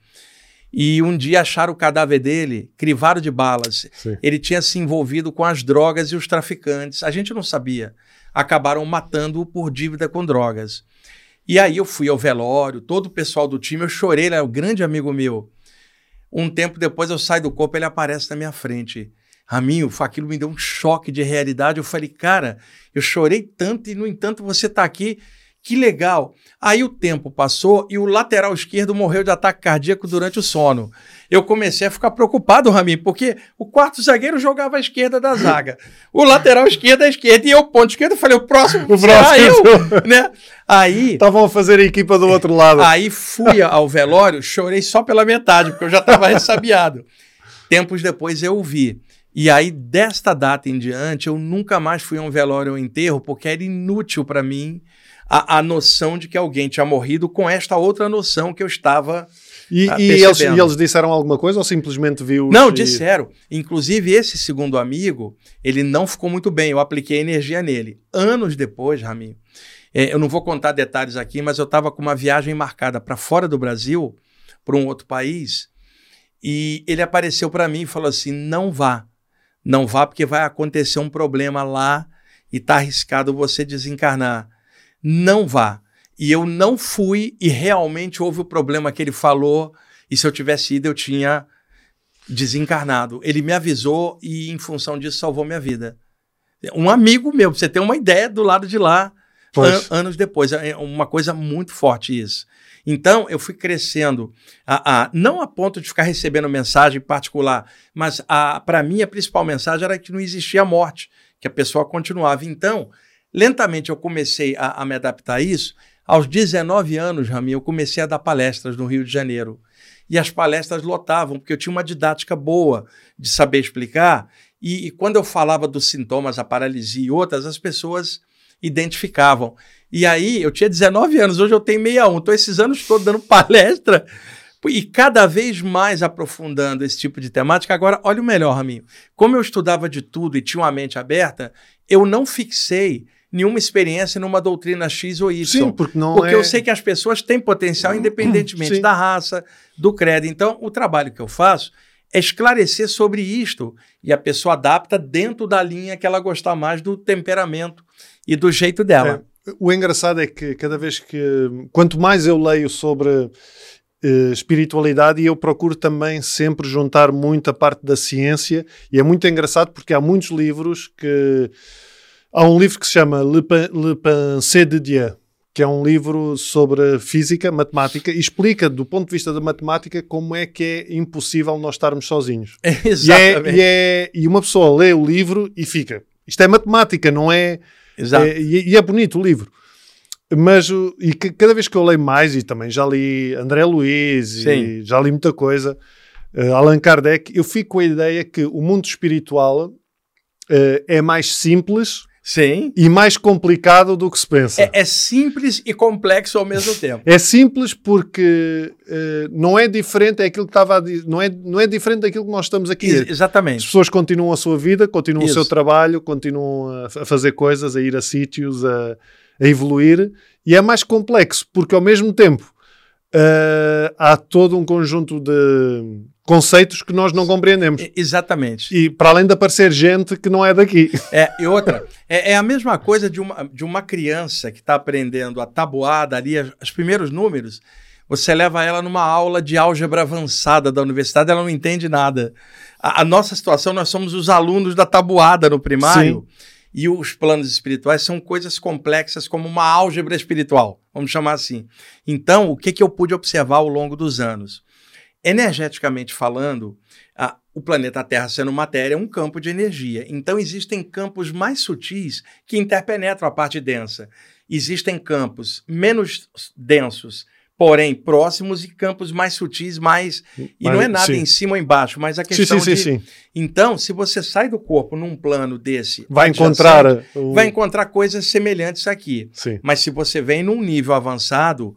E um dia acharam o cadáver dele, crivado de balas. sim. Ele tinha se envolvido com as drogas e os traficantes. A gente não sabia. Acabaram matando-o por dívida com drogas. E aí eu fui ao velório, todo o pessoal do time, eu chorei, ele é um grande amigo meu. Um tempo depois eu saio do corpo, ele aparece na minha frente. Raminho, aquilo me deu um choque de realidade. Eu falei, cara, eu chorei tanto e, no entanto, você está aqui. Que legal. Aí o tempo passou e o lateral esquerdo morreu de ataque cardíaco durante o sono. Eu comecei a ficar preocupado, Raminho, porque o quarto zagueiro jogava à esquerda da zaga, o lateral esquerdo à esquerda e eu, ponto esquerdo, eu falei, o próximo, O próximo. eu, né? Aí, Estavam a fazer a equipa do outro lado. Aí fui ao velório, chorei só pela metade, porque eu já estava ressabiado. Tempos depois eu o vi. E aí, desta data em diante, eu nunca mais fui a um velório ou enterro, porque era inútil para mim a, a noção de que alguém tinha morrido com esta outra noção que eu estava. E, Tá e eles, e eles disseram alguma coisa ou simplesmente viu? Não, disseram. Inclusive, esse segundo amigo, ele não ficou muito bem. Eu apliquei energia nele. Anos depois, Raminho, é, eu não vou contar detalhes aqui, mas eu estava com uma viagem marcada para fora do Brasil, para um outro país, e ele apareceu para mim e falou assim: não vá. Não vá, porque vai acontecer um problema lá e está arriscado você desencarnar. Não vá. E eu não fui, e realmente houve o problema que ele falou, e se eu tivesse ido, eu tinha desencarnado. Ele me avisou e, em função disso, salvou minha vida. Um amigo meu, pra você ter uma ideia do lado de lá, an- anos depois. É uma coisa muito forte isso. Então, eu fui crescendo, a, a- não a ponto de ficar recebendo mensagem particular, mas para mim a principal mensagem era que não existia morte, que a pessoa continuava. Então, lentamente eu comecei a, a me adaptar a isso. Aos 19 anos, Rami, eu comecei a dar palestras no Rio de Janeiro. E as palestras lotavam, porque eu tinha uma didática boa de saber explicar. E, e quando eu falava dos sintomas, a paralisia e outras, as pessoas identificavam. E aí, eu tinha 19 anos, hoje eu tenho 61. Estou esses anos todos dando palestra e cada vez mais aprofundando esse tipo de temática. Agora, olha o melhor, Raminho. Como eu estudava de tudo e tinha uma mente aberta, eu não fixei nenhuma experiência numa doutrina X ou Y. Sim, porque não Porque é... eu sei que as pessoas têm potencial independentemente Sim. da raça, do credo. Então, o trabalho que eu faço é esclarecer sobre isto e a pessoa adapta dentro da linha que ela gostar mais do temperamento e do jeito dela. O engraçado é que cada vez que. Quanto mais eu leio sobre eh, espiritualidade, eu procuro também sempre juntar muito a parte da ciência, e é muito engraçado porque há muitos livros que. Há um livro que se chama Le, Pen- Le Pensée de Dieu, que é um livro sobre física, matemática, e explica, do ponto de vista da matemática, como é que é impossível nós estarmos sozinhos. E, é- Exatamente. e, é- e uma pessoa lê o livro e fica. Isto é matemática, não é. Exato. é- e, e é bonito o livro. Mas e que- cada vez que eu leio mais, e também já li André Luiz, e já li muita coisa, eh, Allan Kardec, eu fico com a ideia que o mundo espiritual eh, é mais simples Sim. e mais complicado do que se pensa. É, é simples e complexo ao mesmo tempo. É simples porque eh, não é diferente, é aquilo que estava a dizer, não é, não é diferente daquilo que nós estamos aqui. Ex- As exatamente. pessoas continuam a sua vida, continuam Isso. o seu trabalho, continuam a, a fazer coisas, a ir a sítios, a, a evoluir, e é mais complexo, porque ao mesmo tempo eh, há todo um conjunto de conceitos que nós não compreendemos. Exatamente. E para além de aparecer gente que não é daqui. É, e outra, é, é a mesma coisa de uma, de uma criança que está aprendendo a tabuada ali, as- os primeiros números. Você leva ela numa aula de álgebra avançada da universidade, ela não entende nada. A, a nossa situação, nós somos os alunos da tabuada no primário. E os planos espirituais são coisas complexas como uma álgebra espiritual, vamos chamar assim. Então, o que, que eu pude observar ao longo dos anos? Energeticamente falando, a- o planeta Terra sendo matéria é um campo de energia. Então, existem campos mais sutis que interpenetram a parte densa. Existem campos menos densos, porém próximos, e campos mais sutis, mais. E Mas- não é nada sim. em cima ou embaixo, mas a questão sim, sim, de. sim. Então, se você sai do corpo num plano desse. Vai encontrar. o- Vai encontrar coisas semelhantes aqui. Sim. Mas se você vem num nível avançado,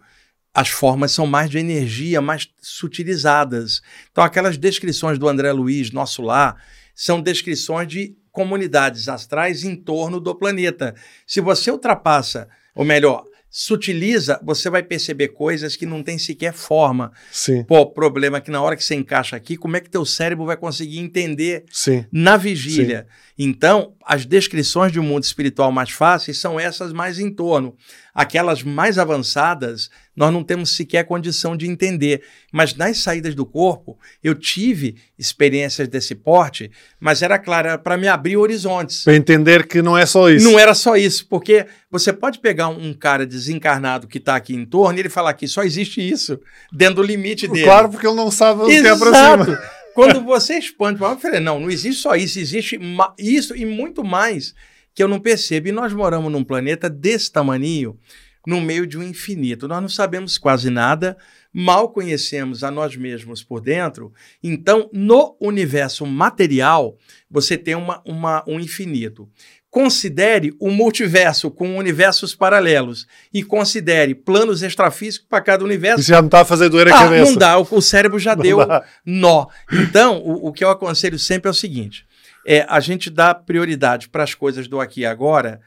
as formas são mais de energia, mais sutilizadas. Então, aquelas descrições do André Luiz, nosso lar, são descrições de comunidades astrais em torno do planeta. Se você ultrapassa, ou melhor, sutiliza, você vai perceber coisas que não tem sequer forma. Sim. Pô, o problema é que na hora que você encaixa aqui, como é que teu cérebro vai conseguir entender Sim. na vigília? Então, as descrições de um mundo espiritual mais fáceis são essas mais em torno. Aquelas mais avançadas, nós não temos sequer condição de entender. Mas nas saídas do corpo, eu tive experiências desse porte, mas era claro, para me abrir horizontes. Para entender que não é só isso. Não era só isso, porque você pode pegar um cara desencarnado que está aqui em torno e ele falar que só existe isso, dentro do limite dele. Claro, porque ele não sabe o que é para cima. Quando você expande eu falei, não, não existe só isso, existe isso e muito mais que eu não percebo. E nós moramos num planeta desse tamaninho, no meio de um infinito. Nós não sabemos quase nada, mal conhecemos a nós mesmos por dentro. Então, no universo material, você tem uma, uma, um infinito. Considere o multiverso com universos paralelos e considere planos extrafísicos para cada universo. Isso já me está fazer doer a Ah, cabeça. não dá, o, o cérebro já Não deu dá. nó. Então, o, o que eu aconselho sempre é o seguinte: é a gente dá prioridade para as coisas do aqui e agora,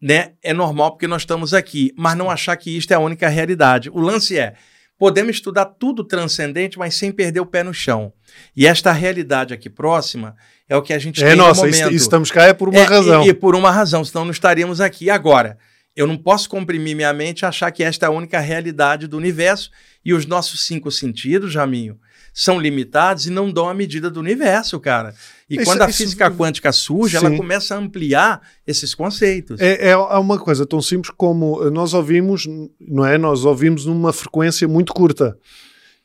né? É normal porque nós estamos aqui, mas não achar que isto é a única realidade. O lance é. Podemos estudar tudo transcendente, mas sem perder o pé no chão. E esta realidade aqui próxima é o que a gente É tem nossa, no momento. isso estamos cá é por uma É, razão. E, e por uma razão, senão não estaríamos aqui agora. Eu não posso comprimir minha mente e achar que esta é a única realidade do universo e os nossos cinco sentidos, Jaminho, são limitados e não dão a medida do universo, cara. E Isso- quando a isso- física quântica surge, ela Sim. começa a ampliar esses conceitos. É, é, é uma coisa tão simples como nós ouvimos, não é? Nós ouvimos numa frequência muito curta.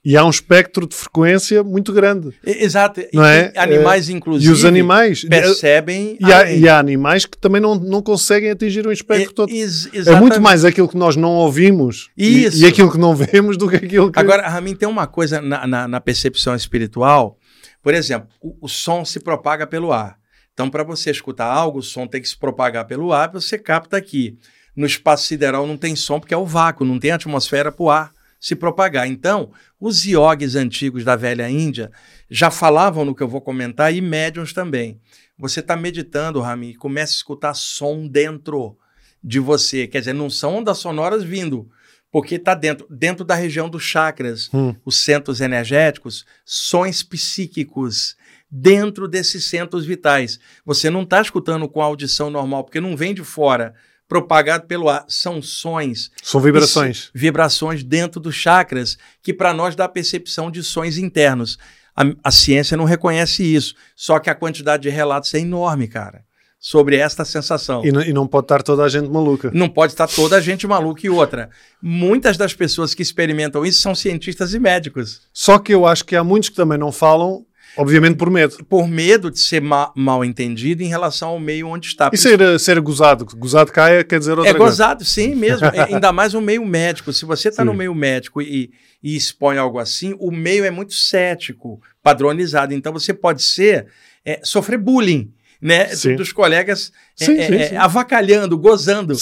E há um espectro de frequência muito grande. E- Exato. Não E- é? e animais, E inclusive, os animais. percebem. E há, e há animais que também não, não conseguem atingir um espectro E- todo. ex- É muito exatamente. mais aquilo que nós não ouvimos e-. E, aquilo que não vemos do que aquilo que. Agora, Ramin, tem uma coisa na, na- na percepção espiritual. Por exemplo, o, o som se propaga pelo ar. Então, para você escutar algo, o som tem que se propagar pelo ar, você capta aqui. No espaço sideral não tem som porque é o vácuo, não tem atmosfera para o ar se propagar. Então, os iogues antigos da velha Índia já falavam no que eu vou comentar e médiums também. Você está meditando, Ramin, e começa a escutar som dentro de você. Quer dizer, não são ondas sonoras vindo, porque está dentro, dentro da região dos chakras, Hum. os centros energéticos, sons psíquicos dentro desses centros vitais. Você não está escutando com a audição normal, porque não vem de fora, propagado pelo ar. São sons, São vibrações. vibrações dentro dos chakras, que para nós dá a percepção de sons internos. A, a ciência não reconhece isso, só que a quantidade de relatos é enorme, cara, sobre esta sensação. E, não- e não pode estar toda a gente maluca. Não pode estar toda a gente maluca e outra. Muitas das pessoas que experimentam isso são cientistas e médicos. Só que eu acho que há muitos que também não falam, obviamente por medo. Por medo de ser ma- mal entendido em relação ao meio onde está. E ser, eh, ser gozado. Gozado caia quer dizer outra É coisa. gozado, sim mesmo. É, ainda mais o meio médico. Se você está no meio médico e, e expõe algo assim, o meio é muito cético, padronizado. Então você pode ser é, sofrer bullying, né? Sim. Dos colegas é, Sim, é, sim, é, avacalhando, gozando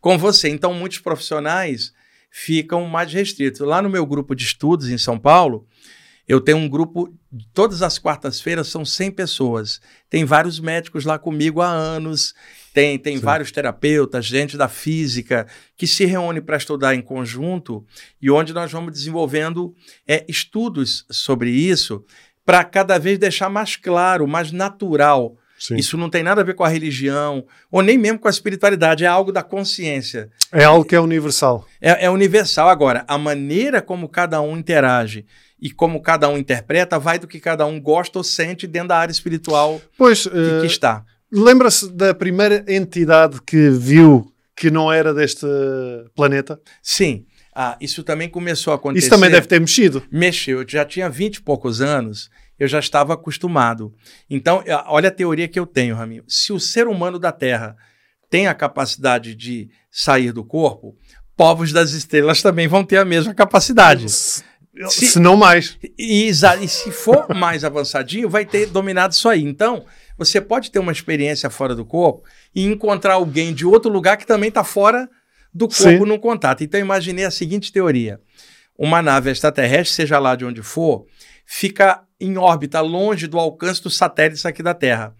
com você. Então, muitos profissionais ficam mais restritos. Lá no meu grupo de estudos em São Paulo, eu tenho um grupo, todas as quartas-feiras são 100 pessoas. Tem vários médicos lá comigo há anos, tem, tem Sim. vários terapeutas, gente da física, que se reúne para estudar em conjunto e onde nós vamos desenvolvendo é, estudos sobre isso para cada vez deixar mais claro, mais natural Sim. isso não tem nada a ver com a religião, ou nem mesmo com a espiritualidade, é algo da consciência. É algo que é universal. É, é universal. Agora, a maneira como cada um interage e como cada um interpreta vai do que cada um gosta ou sente dentro da área espiritual Pois, que, eh, que está. lembra-se da primeira entidade que viu que não era deste planeta? Sim. Ah, isso também começou a acontecer. Isso também deve ter mexido. mexeu. Eu já tinha 20 e poucos anos, eu já estava acostumado. Então, eh, olha a teoria que eu tenho, Raminho. Se o ser humano da Terra tem a capacidade de sair do corpo, povos das estrelas também vão ter a mesma capacidade. Se, Se- se não mais. E, e se for mais avançadinho, vai ter dominado isso aí. Então, você pode ter uma experiência fora do corpo e encontrar alguém de outro lugar que também está fora do corpo Sim. num contato. Então, eu imaginei a seguinte teoria. uma nave extraterrestre, seja lá de onde for, fica em órbita longe do alcance dos satélites aqui da Terra.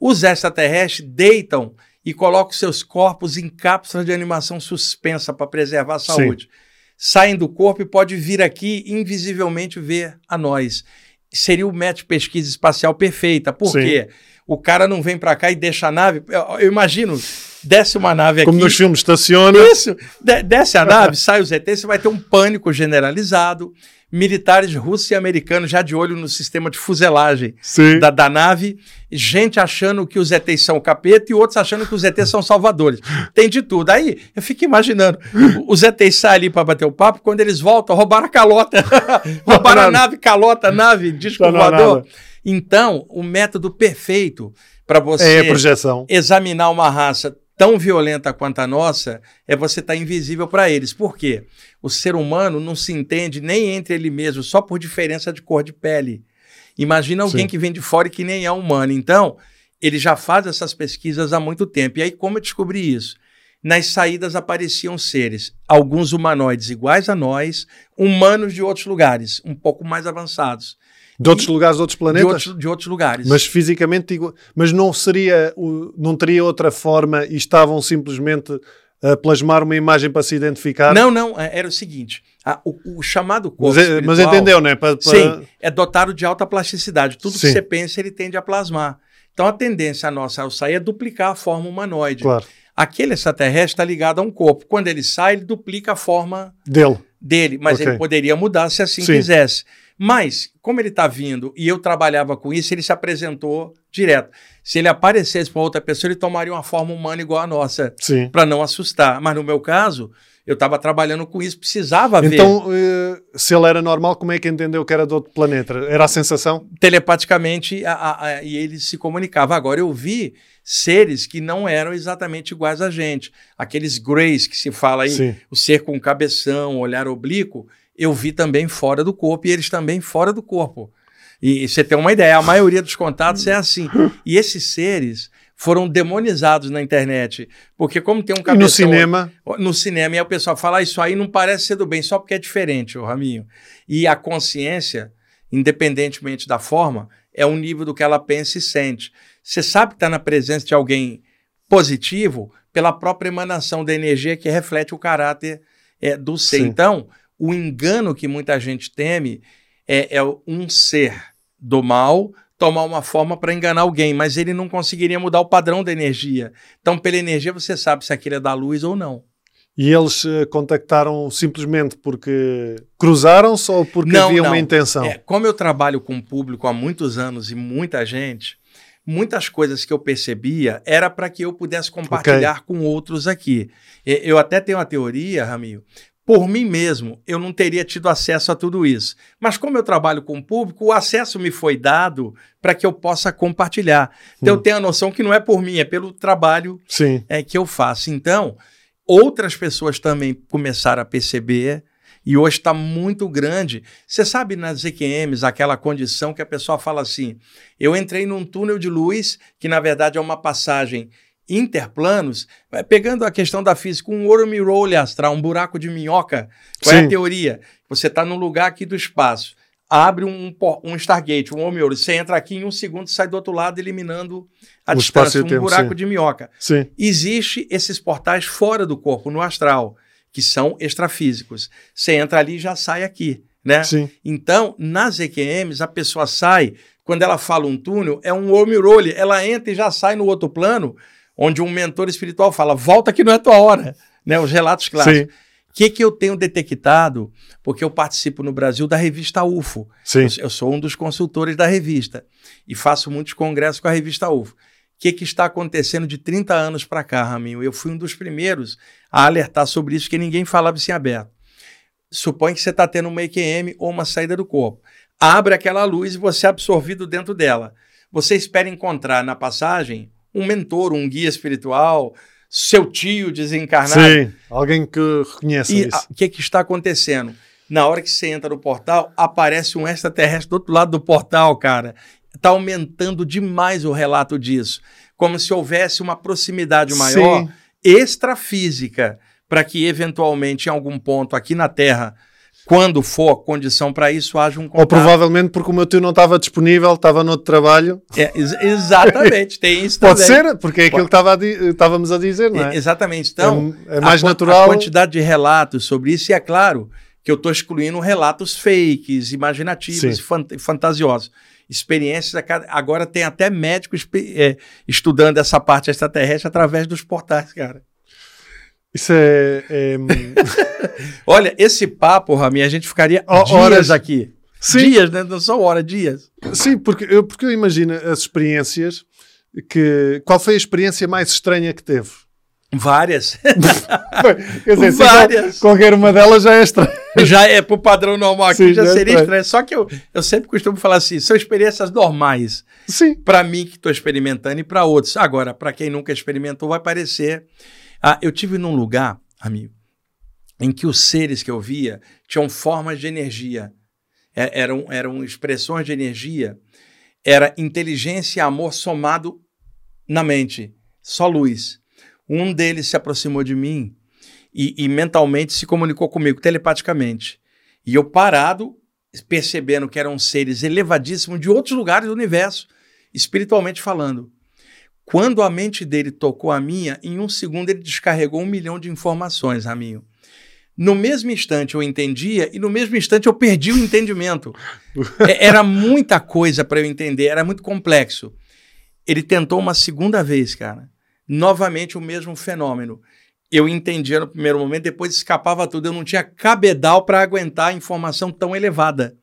Os extraterrestres deitam e colocam seus corpos em cápsulas de animação suspensa para preservar a saúde. Sim. Saem do corpo e pode vir aqui invisivelmente ver a nós. Seria o método de pesquisa espacial perfeita. Por Sim. quê? O cara não vem para cá e deixa a nave. Eu, eu imagino, desce uma nave aqui. Como nos filmes, estaciona. Isso, desce a nave, sai os ETs, você vai ter um pânico generalizado militares russos e americanos já de olho no sistema de fuselagem da, da, nave, gente achando que os ETs são capeta e outros achando que os ETs são salvadores. Tem de tudo. Aí eu fico imaginando, os ETs saem ali para bater o papo, quando eles voltam, roubaram a calota, roubaram a nave, calota, nave, disco voador. Então, o método perfeito para você é examinar uma raça tão violenta quanto a nossa é você estar tá invisível para eles. Por quê? O ser humano não se entende nem entre ele mesmo, só por diferença de cor de pele. Imagina alguém Sim. que vem de fora e que nem é humano. Então, ele já faz essas pesquisas há muito tempo. E aí, como eu descobri isso? Nas saídas apareciam seres, alguns humanoides iguais a nós, humanos de outros lugares, um pouco mais avançados. De outros lugares, de outros planetas? De outros, de outros lugares. Mas fisicamente igual. Mas não seria, não teria outra forma e estavam simplesmente a plasmar uma imagem para se identificar? Não, não. É, era o seguinte: a, o, o, chamado corpo. Mas, é, mas entendeu, né? Para, para... Sim, é dotado de alta plasticidade. Tudo Sim. que você pensa, ele tende a plasmar. Então a tendência nossa ao sair é duplicar a forma humanoide. Claro. Aquele extraterrestre está ligado a um corpo. Quando ele sai, ele duplica a forma dele. Dele mas okay. ele poderia mudar se assim Sim. quisesse. Mas, como ele está vindo e eu trabalhava com isso, ele se apresentou direto. Se ele aparecesse para outra pessoa, ele tomaria uma forma humana igual a nossa, para não assustar. Mas no meu caso, eu estava trabalhando com isso, precisava ver. Então, eh, se ele era normal, como é que entendeu que era de outro planeta? Era a sensação? Telepaticamente, a, a, a, e ele se comunicava. Agora, eu vi seres que não eram exatamente iguais a gente. Aqueles greys que se fala aí, Sim. o ser com cabeção, olhar oblíquo, eu vi também fora do corpo e eles também fora do corpo. E você tem uma ideia, a maioria dos contatos é assim. E esses seres foram demonizados na internet. Porque como tem um cabeção... E no cinema? No cinema. E aí o pessoal fala, ah, isso aí não parece ser do bem, só porque é diferente, o Raminho. E a consciência, independentemente da forma, é um nível do que ela pensa e sente. Você sabe que está na presença de alguém positivo pela própria emanação da energia que reflete o caráter é, do ser. Sim. Então, o engano que muita gente teme é, é um ser do mal tomar uma forma para enganar alguém, mas ele não conseguiria mudar o padrão da energia. Então, pela energia, você sabe se aquilo é da luz ou não. E eles uh, contactaram simplesmente porque cruzaram-se ou porque não, havia não. uma intenção? É, como eu trabalho com o público há muitos anos e muita gente, muitas coisas que eu percebia era para que eu pudesse compartilhar okay. com outros aqui. Eu até tenho uma teoria, Ramil, por mim mesmo, eu não teria tido acesso a tudo isso. Mas como eu trabalho com o público, o acesso me foi dado para que eu possa compartilhar. Então hum. eu tenho a noção que não é por mim, é pelo trabalho Sim. É, que eu faço. Então, outras pessoas também começaram a perceber e hoje está muito grande. Você sabe nas EQMs aquela condição que a pessoa fala assim: eu entrei num túnel de luz, que na verdade é uma passagem interplanos, pegando a questão da física, um wormhole astral, um buraco de minhoca. Qual Sim. é a teoria? Você está num lugar aqui do espaço, abre um, um Stargate, um wormhole, você entra aqui em um segundo sai do outro lado, eliminando a o distância, um tempo, buraco sim. de minhoca. Sim. Existe esses portais fora do corpo, no astral, que são extrafísicos. Você entra ali e já sai aqui. Né? Sim. Então, nas EQMs, a pessoa sai, quando ela fala um túnel, é um wormhole, ela entra e já sai no outro plano, onde um mentor espiritual fala: volta que não é tua hora. Né? Os relatos clássicos. O que, que eu tenho detectado? Porque eu participo no Brasil da revista UFO. Sim. Eu, eu sou um dos consultores da revista e faço muitos congressos com a revista UFO. O que, que está acontecendo de 30 anos para cá, Raminho? Eu fui um dos primeiros a alertar sobre isso, que ninguém falava assim aberto. Supõe que você está tendo uma EQM ou uma saída do corpo. Abre aquela luz e você é absorvido dentro dela. Você espera encontrar na passagem um mentor, um guia espiritual, seu tio desencarnado. Sim, alguém que reconheça e isso. O que, que está acontecendo? Na hora que você entra no portal, aparece um extraterrestre do outro lado do portal, cara. Está aumentando demais o relato disso. Como se houvesse uma proximidade maior, Sim. extrafísica, para que eventualmente, em algum ponto aqui na Terra, quando for condição para isso, haja um contato. Ou provavelmente porque o meu tio não estava disponível, estava no outro trabalho. É, ex exatamente, tem isso Pode também. ser, porque é aquilo que estava a estávamos a dizer, não é? É, Exatamente. Então, É- é mais a, natural- A quantidade de relatos sobre isso, e é claro que eu estou excluindo relatos fakes, imaginativos, Sim. e fan- fantasiosos. Experiências, agora tem até médico espe- é, estudando essa parte extraterrestre através dos portais, cara. Isso é. é- Olha, esse papo, Rami, a gente ficaria Ho- dias horas. aqui. Sim. Dias, né? Não são horas, dias. Sim, porque eu, porque eu imagino as experiências que. Qual foi a experiência mais estranha que teve? Várias. Dizer, Várias. qual- qualquer uma delas já é estranha. já é pro padrão normal aqui, Sim, já já é seria estranho. estranho. Só que eu, eu sempre costumo falar assim: são experiências normais. Sim. para mim que estou experimentando e para outros. Agora, para quem nunca experimentou, vai parecer. Ah, eu tive num lugar, amigo, em que os seres que eu via tinham formas de energia, É- eram, eram expressões de energia, era inteligência e amor somado na mente, só luz. Um deles se aproximou de mim e, e mentalmente se comunicou comigo telepaticamente. E eu parado, percebendo que eram seres elevadíssimos de outros lugares do universo, espiritualmente falando. Quando a mente dele tocou a minha, em um segundo ele descarregou um milhão de informações, Raminho. No mesmo instante eu entendia e no mesmo instante eu perdi o entendimento. É- Era muita coisa para eu entender, era muito complexo. Ele tentou uma segunda vez, cara. Novamente o mesmo fenômeno. Eu entendia no primeiro momento, depois escapava tudo. Eu não tinha cabedal para aguentar a informação tão elevada.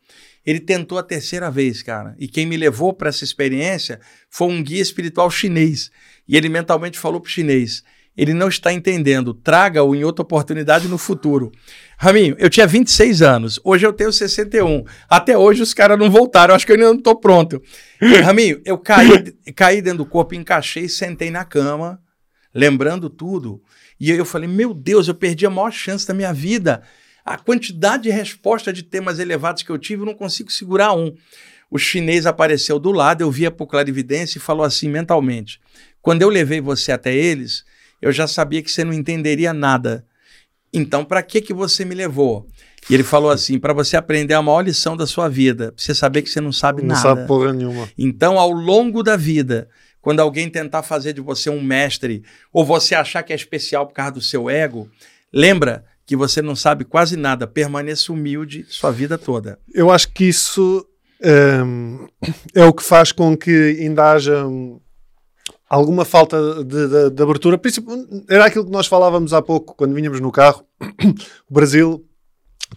Ele tentou a terceira vez, cara. E quem me levou para essa experiência foi um guia espiritual chinês. E ele mentalmente falou para o chinês: ele não está entendendo, traga-o em outra oportunidade no futuro. Raminho, eu tinha 26 anos, hoje eu tenho 61. Até hoje os caras não voltaram, acho que eu ainda não estou pronto. Raminho, eu caí, caí dentro do corpo, encaixei, sentei na cama, lembrando tudo. E aí eu falei: meu Deus, eu perdi a maior chance da minha vida. A quantidade de resposta de temas elevados que eu tive, eu não consigo segurar um. O chinês apareceu do lado, eu via por clarividência e falou assim mentalmente: quando eu levei você até eles, eu já sabia que você não entenderia nada. Então, para que que você me levou? E ele falou assim: para você aprender a maior lição da sua vida, pra você saber que você não sabe Não nada. sabe porra nenhuma. Então, ao longo da vida, quando alguém tentar fazer de você um mestre, ou você achar que é especial por causa do seu ego, lembra que você não sabe quase nada. Permaneça humilde sua vida toda. Eu acho que isso hum, é o que faz com que ainda haja hum, alguma falta de, de- de abertura. Era aquilo que nós falávamos há pouco, quando vinhamos no carro. O Brasil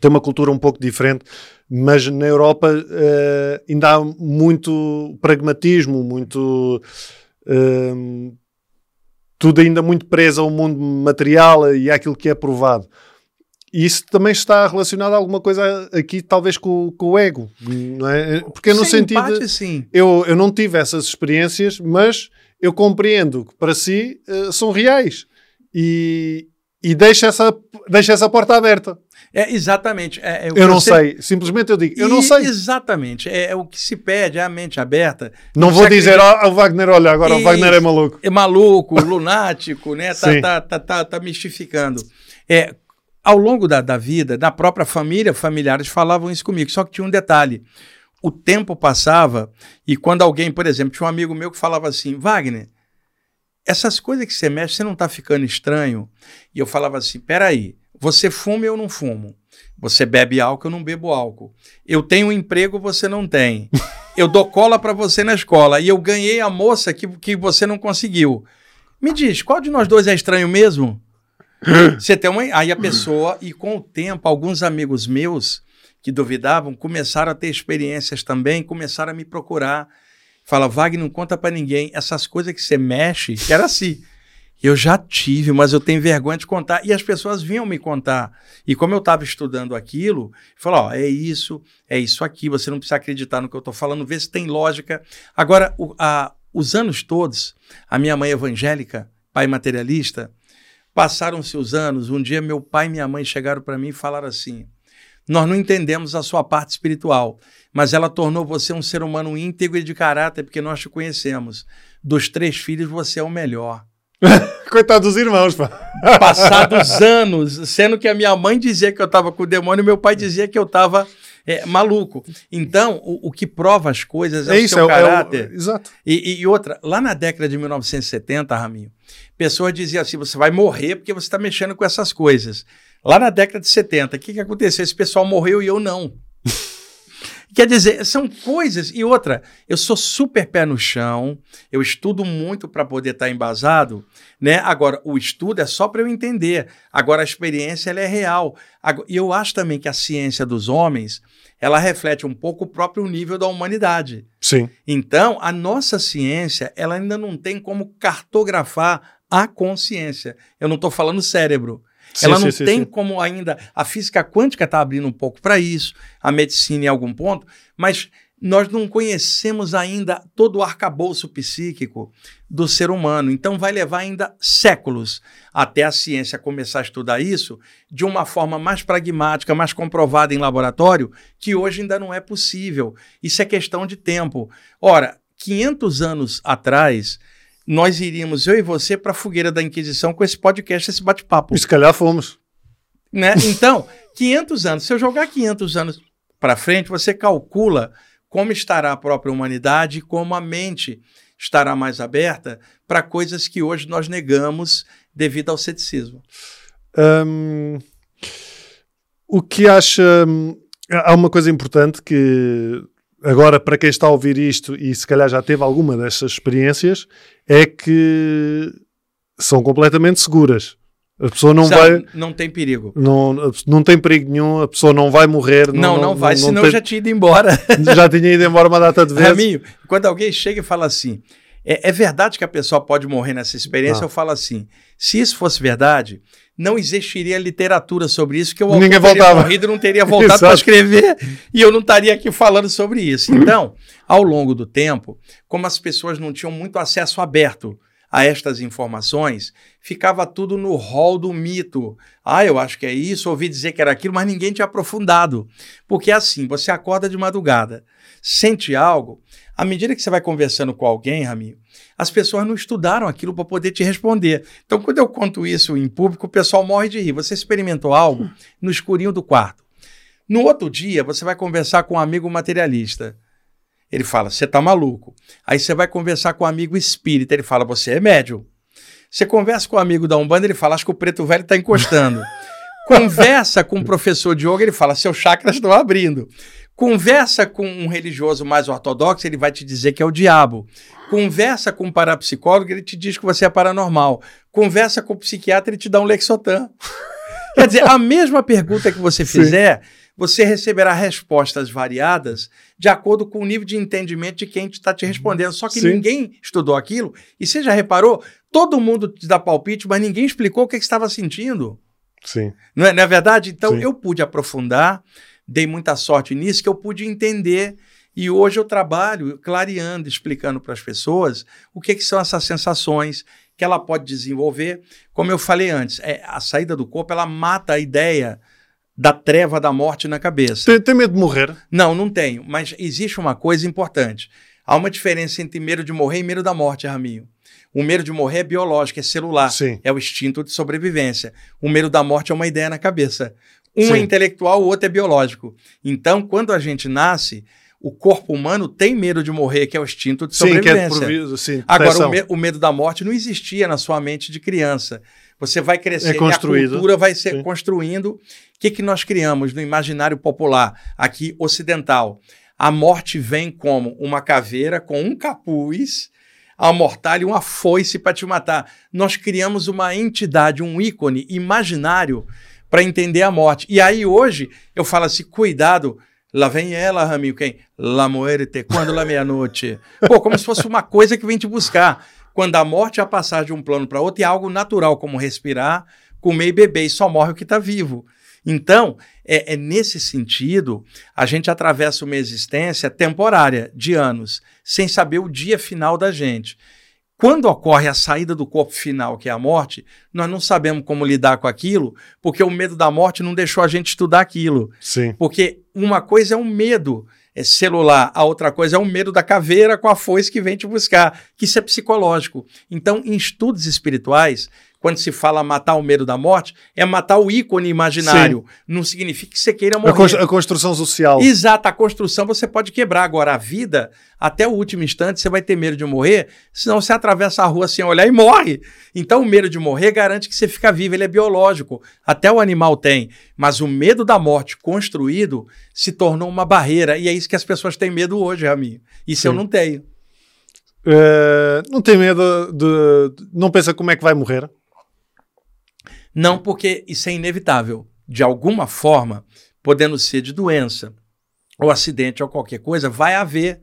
tem uma cultura um pouco diferente, mas na Europa eh, ainda há muito pragmatismo, muito. hum, tudo ainda muito preso ao mundo material e àquilo que é provado. E isso também está relacionado a alguma coisa aqui, talvez com, com o ego, não é? Porque no sentido. de- sim. eu, eu não tive essas experiências, mas eu compreendo que para si eh, são reais e, e deixa, essa, deixa essa porta aberta. É, exatamente. É, é o que Eu não sempre- sei, simplesmente eu digo, eu não E- sei. Exatamente. É, é o que se pede, é a mente aberta. Não vou Você dizer acredita- ao Wagner, olha, agora o Isso. Wagner é maluco. é maluco, lunático, né? Tá, tá, tá, tá, tá mistificando. É, ao longo da, da vida, da própria família, familiares falavam isso comigo, só que tinha um detalhe. O tempo passava e quando alguém, por exemplo, tinha um amigo meu que falava assim, Wagner, essas coisas que você mexe, você não tá ficando estranho? E eu falava assim, peraí, você fuma e eu não fumo. Você bebe álcool, eu não bebo álcool. Eu tenho um emprego, você não tem. Eu dou cola para você na escola e eu ganhei a moça que, que você não conseguiu. Me diz, qual de nós dois é estranho mesmo? Você tem uma. Aí a pessoa, e com o tempo, alguns amigos meus que duvidavam começaram a ter experiências também, começaram a me procurar. Fala, Wagner, não conta pra ninguém. Essas coisas que você mexe, que era assim. Eu já tive, mas eu tenho vergonha de contar. E as pessoas vinham me contar. E como eu estava estudando aquilo, falou: ó, é isso, é isso aqui, você não precisa acreditar no que eu estou falando, vê se tem lógica. Agora, o- a- os anos todos, a minha mãe evangélica, pai materialista, passaram-se os anos. Um dia, meu pai e minha mãe chegaram para mim e falaram assim: Nós não entendemos a sua parte espiritual, mas ela tornou você um ser humano íntegro e de caráter, porque nós te conhecemos. Dos três filhos, você é o melhor. Coitado dos irmãos, pá. Passados anos, sendo que a minha mãe dizia que eu estava com o demônio, meu pai dizia que eu estava é, maluco. Então, o, o, que prova as coisas é, é o isso, seu é, caráter. É o, exato. E, e, outra, lá na década de 1970, Raminho, pessoas diziam assim: você vai morrer porque você está mexendo com essas coisas. Lá na década de 70, o que, que aconteceu? Esse pessoal morreu e eu não. Quer dizer, são coisas. E outra, eu sou super pé no chão, eu estudo muito para poder estar tá embasado, né? Agora, o estudo é só para eu entender. Agora, a experiência ela é real. E eu acho também que a ciência dos homens ela reflete um pouco o próprio nível da humanidade. Sim. Então, a nossa ciência ela ainda não tem como cartografar a consciência. Eu não estou falando cérebro. Sim, ela não sim, tem sim, como ainda. A física quântica está abrindo um pouco para isso, a medicina em algum ponto, mas nós não conhecemos ainda todo o arcabouço psíquico do ser humano. Então, vai levar ainda séculos até a ciência começar a estudar isso de uma forma mais pragmática, mais comprovada em laboratório, que hoje ainda não é possível. Isso é questão de tempo. Ora, 500 anos atrás nós iríamos, eu e você, para a fogueira da Inquisição com esse podcast, esse bate-papo. Se calhar fomos. Né? Então, 500 anos. Se eu jogar 500 anos para frente, você calcula como estará a própria humanidade e como a mente estará mais aberta para coisas que hoje nós negamos devido ao ceticismo. Um, o que acha. Hum, há uma coisa importante que agora, para quem está a ouvir isto e se calhar já teve alguma dessas experiências, é que são completamente seguras. A pessoa não vai. Não tem perigo. Não, não tem perigo nenhum, a pessoa não vai morrer. Não, não, não vai, não, senão tem... já tinha ido embora. já tinha ido embora uma data de vezes. Raminho, quando alguém chega e fala assim, é, é verdade que a pessoa pode morrer nessa experiência, ah. eu falo assim, se isso fosse verdade, não existiria literatura sobre isso, que eu Ninguém voltava. morrido não teria voltado para escrever e eu não estaria aqui falando sobre isso. Então, ao longo do tempo, como as pessoas não tinham muito acesso aberto a estas informações, ficava tudo no rol do mito. Ah, eu acho que é isso, ouvi dizer que era aquilo, mas ninguém tinha aprofundado. Porque é assim, você acorda de madrugada, sente algo, à medida que você vai conversando com alguém, Raminho, as pessoas não estudaram aquilo para poder te responder. Então, quando eu conto isso em público, o pessoal morre de rir. Você experimentou algo no escurinho do quarto. No outro dia, você vai conversar com um amigo materialista. Ele fala, você está maluco. Aí você vai conversar com um amigo espírita. Ele fala, você é médium. Você conversa com um amigo da Umbanda, ele fala, acho que o preto velho está encostando. conversa com um professor de yoga, ele fala, seus chakras estão abrindo. Conversa com um religioso mais ortodoxo, ele vai te dizer que é o diabo. Conversa com um parapsicólogo, ele te diz que você é paranormal. Conversa com o um psiquiatra, ele te dá um Lexotan. Quer dizer, a mesma pergunta que você fizer, Sim. Você receberá respostas variadas de acordo com o nível de entendimento de quem está te respondendo. Só que Sim. ninguém estudou aquilo. E você já reparou? Todo mundo te dá palpite, mas ninguém explicou o que, que estava sentindo. Sim. Não é, não é verdade? Então, Sim. eu pude aprofundar dei muita sorte nisso, que eu pude entender. E hoje eu trabalho clareando, explicando para as pessoas o que, que, são essas sensações que ela pode desenvolver. Como eu falei antes, é, a saída do corpo ela mata a ideia da treva da morte na cabeça. Tem, tem medo de morrer? Não, não tenho. Mas existe uma coisa importante. Há uma diferença entre medo de morrer e medo da morte, Raminho. O medo de morrer é biológico, é celular. Sim. É o instinto de sobrevivência. O medo da morte é uma ideia na cabeça. Um Sim. é intelectual, o outro é biológico. Então, quando a gente nasce, o corpo humano tem medo de morrer, que é o instinto de sobrevivência. Sim, que é proviso, sim, Agora, o, me o, medo da morte não existia na sua mente de criança. Você vai crescer é e a cultura vai ser sim. construindo. O que, que nós criamos no imaginário popular, aqui ocidental? A morte vem como uma caveira com um capuz, a mortalha e uma foice para te matar. Nós criamos uma entidade, um ícone imaginário para entender a morte. E aí hoje eu falo assim, cuidado, lá vem ela, Ramil, quem? La muerte, quando la meia-noite. Pô, como se fosse uma coisa que vem te buscar. Quando a morte é a passagem de um plano para outro, é algo natural, como respirar, comer e beber, e só morre o que está vivo. Então, é, é, nesse sentido, a gente atravessa uma existência temporária, de anos, sem saber o dia final da gente. Quando ocorre a saída do corpo final, que é a morte, nós não sabemos como lidar com aquilo, porque o medo da morte não deixou a gente estudar aquilo. Sim. Porque uma coisa é um medo é celular, a outra coisa é o medo da caveira com a foice que vem te buscar, que isso é psicológico. Então, em estudos espirituais, quando se fala matar o medo da morte, é matar o ícone imaginário. Sim. Não significa que você queira morrer. A, construção social. Exato, a construção você pode quebrar. Agora, a vida, até o último instante, você vai ter medo de morrer, senão você atravessa a rua sem olhar e morre. Então, o medo de morrer garante que você fica vivo, ele é biológico. Até o animal tem. Mas o medo da morte construído se tornou uma barreira. E é isso que as pessoas têm medo hoje, Raminho. Isso Sim. eu não tenho. Uh, não tem medo de. Não pensa como é que vai morrer? Não porque isso é inevitável. De alguma forma, podendo ser de doença, ou acidente, ou qualquer coisa, vai haver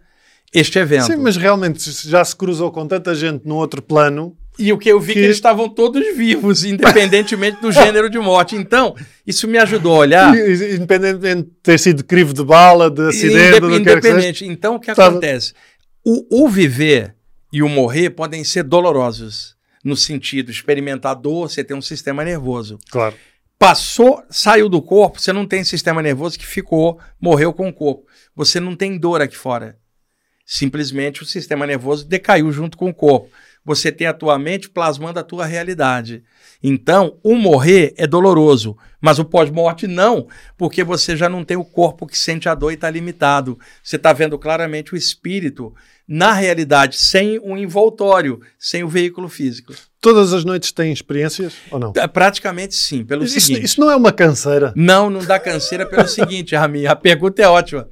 este evento. Sim, mas realmente já se cruzou com tanta gente no outro plano. E o que eu vi que, que eles estavam todos vivos, independentemente do gênero de morte. Então, isso me ajudou a olhar. Independentemente de ter sido crivo de bala, de acidente, Indep do que Independente. Então, o que acontece? O, o viver e o morrer podem ser dolorosos no sentido experimentar dor, você tem um sistema nervoso. Claro. Passou, saiu do corpo, você não tem sistema nervoso que ficou, morreu com o corpo. Você não tem dor aqui fora. Simplesmente o sistema nervoso decaiu junto com o corpo. Você tem a tua mente plasmando a tua realidade. Então, o morrer é doloroso, mas o pós-morte não, porque você já não tem o corpo que sente a dor e está limitado. Você está vendo claramente o espírito na realidade, sem o um envoltório, sem o veículo físico. Todas as noites têm experiências ou não? É, praticamente sim, pelo isso, seguinte. Isso não é uma canseira? Não, não dá canseira pelo seguinte, Rami, a pergunta é ótima.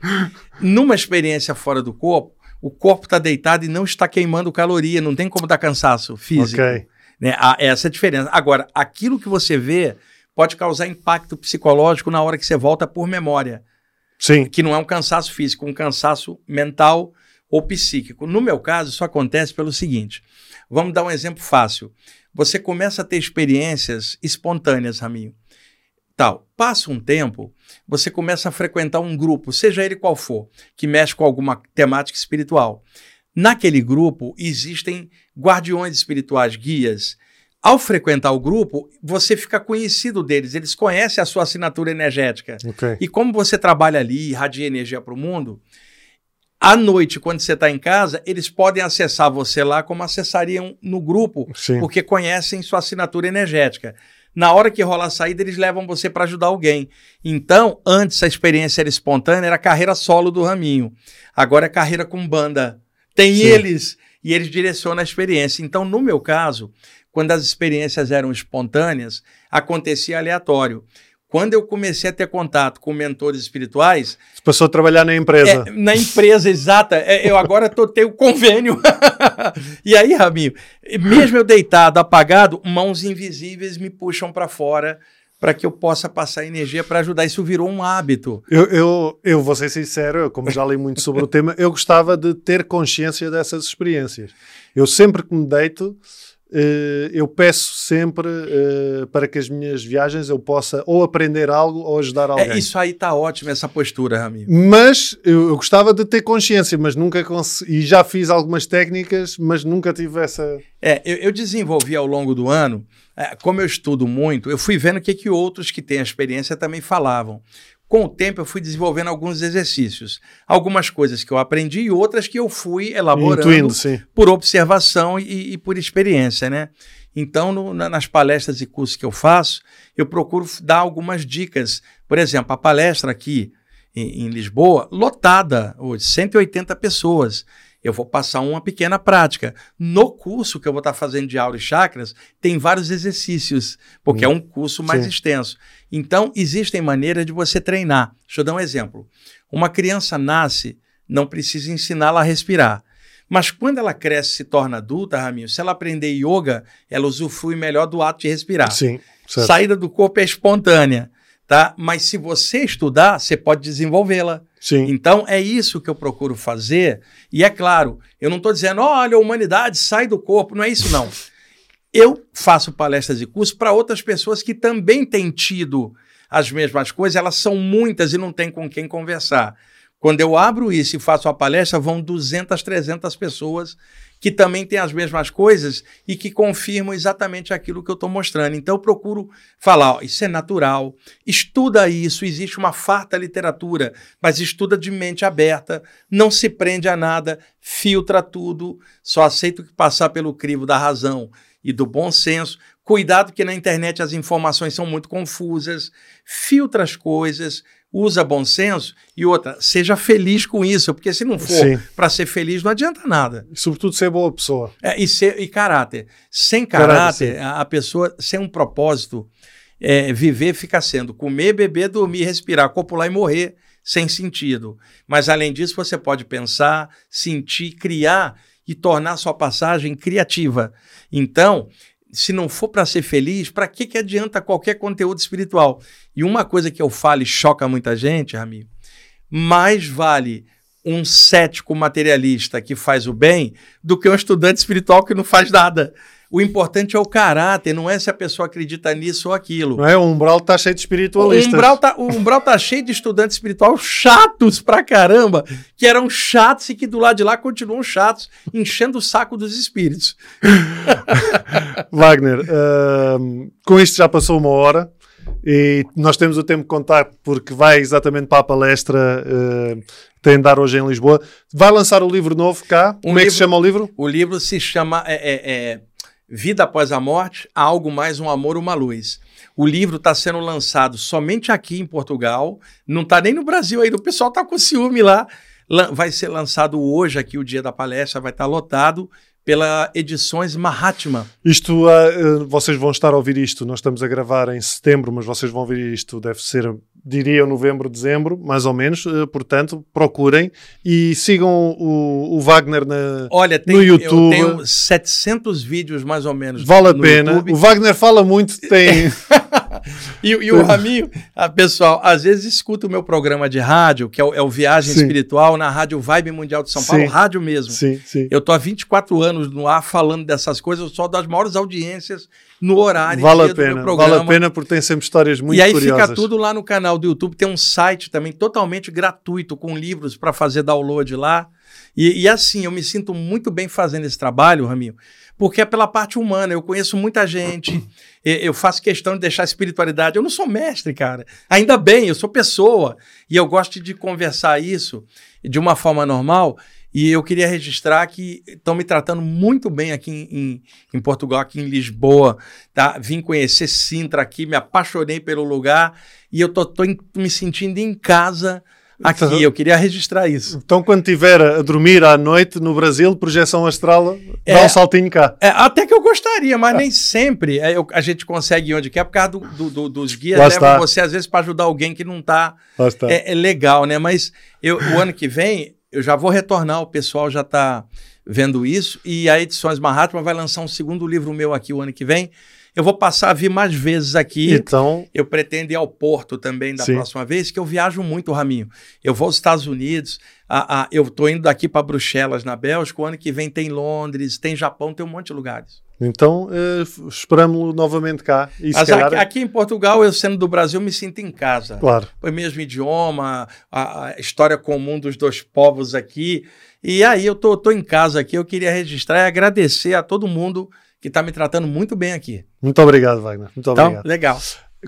Numa experiência fora do corpo, o corpo está deitado e não está queimando caloria, não tem como dar cansaço físico. Ok. Né? essa é a diferença. Agora, aquilo que você vê pode causar impacto psicológico na hora que você volta por memória. Sim. Que não é um cansaço físico, um cansaço mental ou psíquico. No meu caso, isso acontece pelo seguinte: vamos dar um exemplo fácil. Você começa a ter experiências espontâneas, Raminho. Tal. Passa um tempo, você começa a frequentar um grupo, seja ele qual for, que mexe com alguma temática espiritual. Naquele grupo existem guardiões espirituais, guias. Ao frequentar o grupo, você fica conhecido deles, eles conhecem a sua assinatura energética. Okay. E como você trabalha ali, irradia energia para o mundo, à noite, quando você está em casa, eles podem acessar você lá como acessariam no grupo, Sim. porque conhecem sua assinatura energética. Na hora que rola a saída, eles levam você para ajudar alguém. Então, antes a experiência era espontânea, era carreira solo do Raminho. Agora é carreira com banda. Tem Sim. eles e eles direcionam a experiência. Então, no meu caso, quando as experiências eram espontâneas, acontecia aleatório. Quando eu comecei a ter contato com mentores espirituais. Você passou a trabalhar na empresa. É, na empresa, exata. É, eu agora tô, tenho convênio. e aí, Rabinho, mesmo eu deitado, apagado, mãos invisíveis me puxam para fora para que eu possa passar energia para ajudar. Isso virou um hábito. Eu, eu, eu vou ser sincero, eu, como já li muito sobre o tema, eu gostava de ter consciência dessas experiências. Eu sempre que me deito eu peço sempre uh, para que as minhas viagens eu possa ou aprender algo ou ajudar é, alguém. É, isso aí está ótimo, essa postura, Rami. Mas eu, eu, gostava de ter consciência, mas nunca consegui. E já fiz algumas técnicas, mas nunca tive essa. É, eu, eu desenvolvi ao longo do ano, é, como eu estudo muito, eu fui vendo o que, que outros que têm a experiência também falavam com o tempo eu fui desenvolvendo alguns exercícios. Algumas coisas que eu aprendi e outras que eu fui elaborando Intuindo, por observação e, e, por experiência, né? Então, no, na, nas palestras e cursos que eu faço, eu procuro dar algumas dicas. Por exemplo, a palestra aqui em, em Lisboa, lotada hoje, 180 pessoas eu vou passar uma pequena prática. No curso que eu vou estar fazendo de aura e chakras, tem vários exercícios, porque hum. é um curso mais Sim. extenso. Então, existem maneiras de você treinar. Deixa eu dar um exemplo. Uma criança nasce, não precisa ensiná-la a respirar. Mas quando ela cresce e se torna adulta, Raminho, se ela aprender yoga, ela usufrui melhor do ato de respirar. Sim. Certo. Saída do corpo é espontânea, tá? Mas se você estudar, você pode desenvolvê-la. Sim. Então é isso que eu procuro fazer. E é claro, eu não estou dizendo, olha, a humanidade sai do corpo, não é isso não. Eu faço palestras e cursos para outras pessoas que também têm tido as mesmas coisas, elas são muitas e não tem com quem conversar. Quando eu abro isso e faço a palestra, vão 200, 300 pessoas que também têm as mesmas coisas e que confirmam exatamente aquilo que eu estou mostrando. Então eu procuro falar, ó, isso é natural, estuda isso, existe uma farta literatura, mas estuda de mente aberta, não se prende a nada, filtra tudo, só aceita o que passar pelo crivo da razão e do bom senso. Cuidado que na internet as informações são muito confusas, filtra as coisas, usa bom senso e outra, seja feliz com isso, porque se não for para ser feliz não adianta nada. E, sobretudo ser boa pessoa. É, e, ser, e caráter. Sem caráter, caráter a pessoa, sem um propósito, é, viver fica sendo comer, beber, dormir, respirar, copular e morrer sem sentido. Mas além disso, você pode pensar, sentir, criar e tornar sua passagem criativa. Então, se não for para ser feliz, para que, que adianta qualquer conteúdo espiritual? E uma coisa que eu falo e choca muita gente, Rami, mais vale um cético materialista que faz o bem do que um estudante espiritual que não faz nada. O importante é o caráter, não é se a pessoa acredita nisso ou aquilo. Não é? O umbral tá cheio de espiritualistas. O umbral tá, o umbral tá cheio de estudantes espirituais chatos pra caramba, que eram chatos e que do lado de lá continuam chatos, enchendo o saco dos espíritos. Wagner, uh, com isto já passou uma hora. E nós temos o tempo de contar porque vai exatamente para a palestra uh, tem de dar hoje em Lisboa. Vai lançar o livro novo cá. Um Como livro, é que se chama o livro? O livro se chama é, é, é Vida Após a Morte, Algo Mais um Amor, Uma Luz. O livro está sendo lançado somente aqui em Portugal, não está nem no Brasil ainda, o pessoal está com ciúme lá. Vai ser lançado hoje aqui, o dia da palestra, vai estar tá lotado pela Edições Mahatma. Isto, uh, vocês vão estar a ouvir isto, nós estamos a gravar em setembro, mas vocês vão ouvir isto, deve ser, diria, novembro, dezembro, mais ou menos. Uh, portanto, procurem e sigam o, o Wagner na, Olha, tem, no YouTube. Eu tenho 700 vídeos, mais ou menos. Vale a pena. YouTube. O Wagner fala muito, tem... e, e, o Raminho, a pessoal, às vezes escuta o meu programa de rádio, que é o, é o Viagem sim. Espiritual, na Rádio Vibe Mundial de São Paulo, sim. rádio mesmo. Sim, sim. Eu tô há 24 anos no ar falando dessas coisas, eu sou das maiores audiências no horário vale a pena, Vale a pena porque tem sempre histórias muito curiosas. E aí fica tudo lá no canal do YouTube, tem um site também totalmente gratuito com livros para fazer download lá. E, e, assim, eu me sinto muito bem fazendo esse trabalho, Raminho, porque é pela parte humana. Eu conheço muita gente, eu faço questão de deixar a espiritualidade. Eu não sou mestre, cara. Ainda bem, eu sou pessoa. E eu gosto de conversar isso de uma forma normal. E eu queria registrar que estão me tratando muito bem aqui em, em, em, Portugal, aqui em Lisboa. Tá? Vim conhecer Sintra aqui, me apaixonei pelo lugar e eu tô, tô me sentindo em casa aqui. Eu queria registrar isso. Então, quando estiver a dormir à noite no Brasil, projeção astral, é, dá um saltinho cá. É, até que eu gostaria, mas nem sempre é, eu, a gente consegue ir onde quer, por causa do, do, do, dos guias Lá levam está. você, às vezes, para ajudar alguém que não está. É, é, legal, né? Mas eu, o ano que vem, eu já vou retornar, o pessoal já está vendo isso, e a Edições Mahatma vai lançar um segundo livro meu aqui o ano que vem, eu vou passar a vir mais vezes aqui. Então. Eu pretendo ir ao Porto também da sim. próxima vez, que eu viajo muito, Raminho. Eu vou aos Estados Unidos, a, a, eu estou indo daqui para Bruxelas, na Bélgica. O ano que vem tem Londres, tem Japão, tem um monte de lugares. Então, uh, esperamos-lo novamente cá. E Mas calhar... aqui, aqui, em Portugal, eu sendo do Brasil, me sinto em casa. Claro. O mesmo idioma, a, a, história comum dos dois povos aqui. E aí, eu tô, tô em casa aqui, eu queria registrar e agradecer a todo mundo que está me tratando muito bem aqui. Muito obrigado, Wagner. Muito então, obrigado. Legal.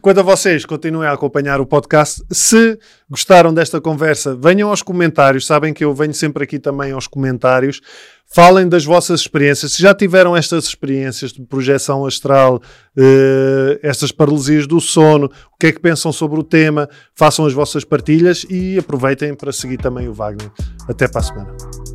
Quanto a vocês, continuem a acompanhar o podcast. Se gostaram desta conversa, venham aos comentários. Sabem que eu venho sempre aqui também aos comentários. Falem das vossas experiências. Se já tiveram estas experiências de projeção astral, uh, estas paralisias do sono, o que é que pensam sobre o tema, façam as vossas partilhas e aproveitem para seguir também o Wagner. Até para a semana.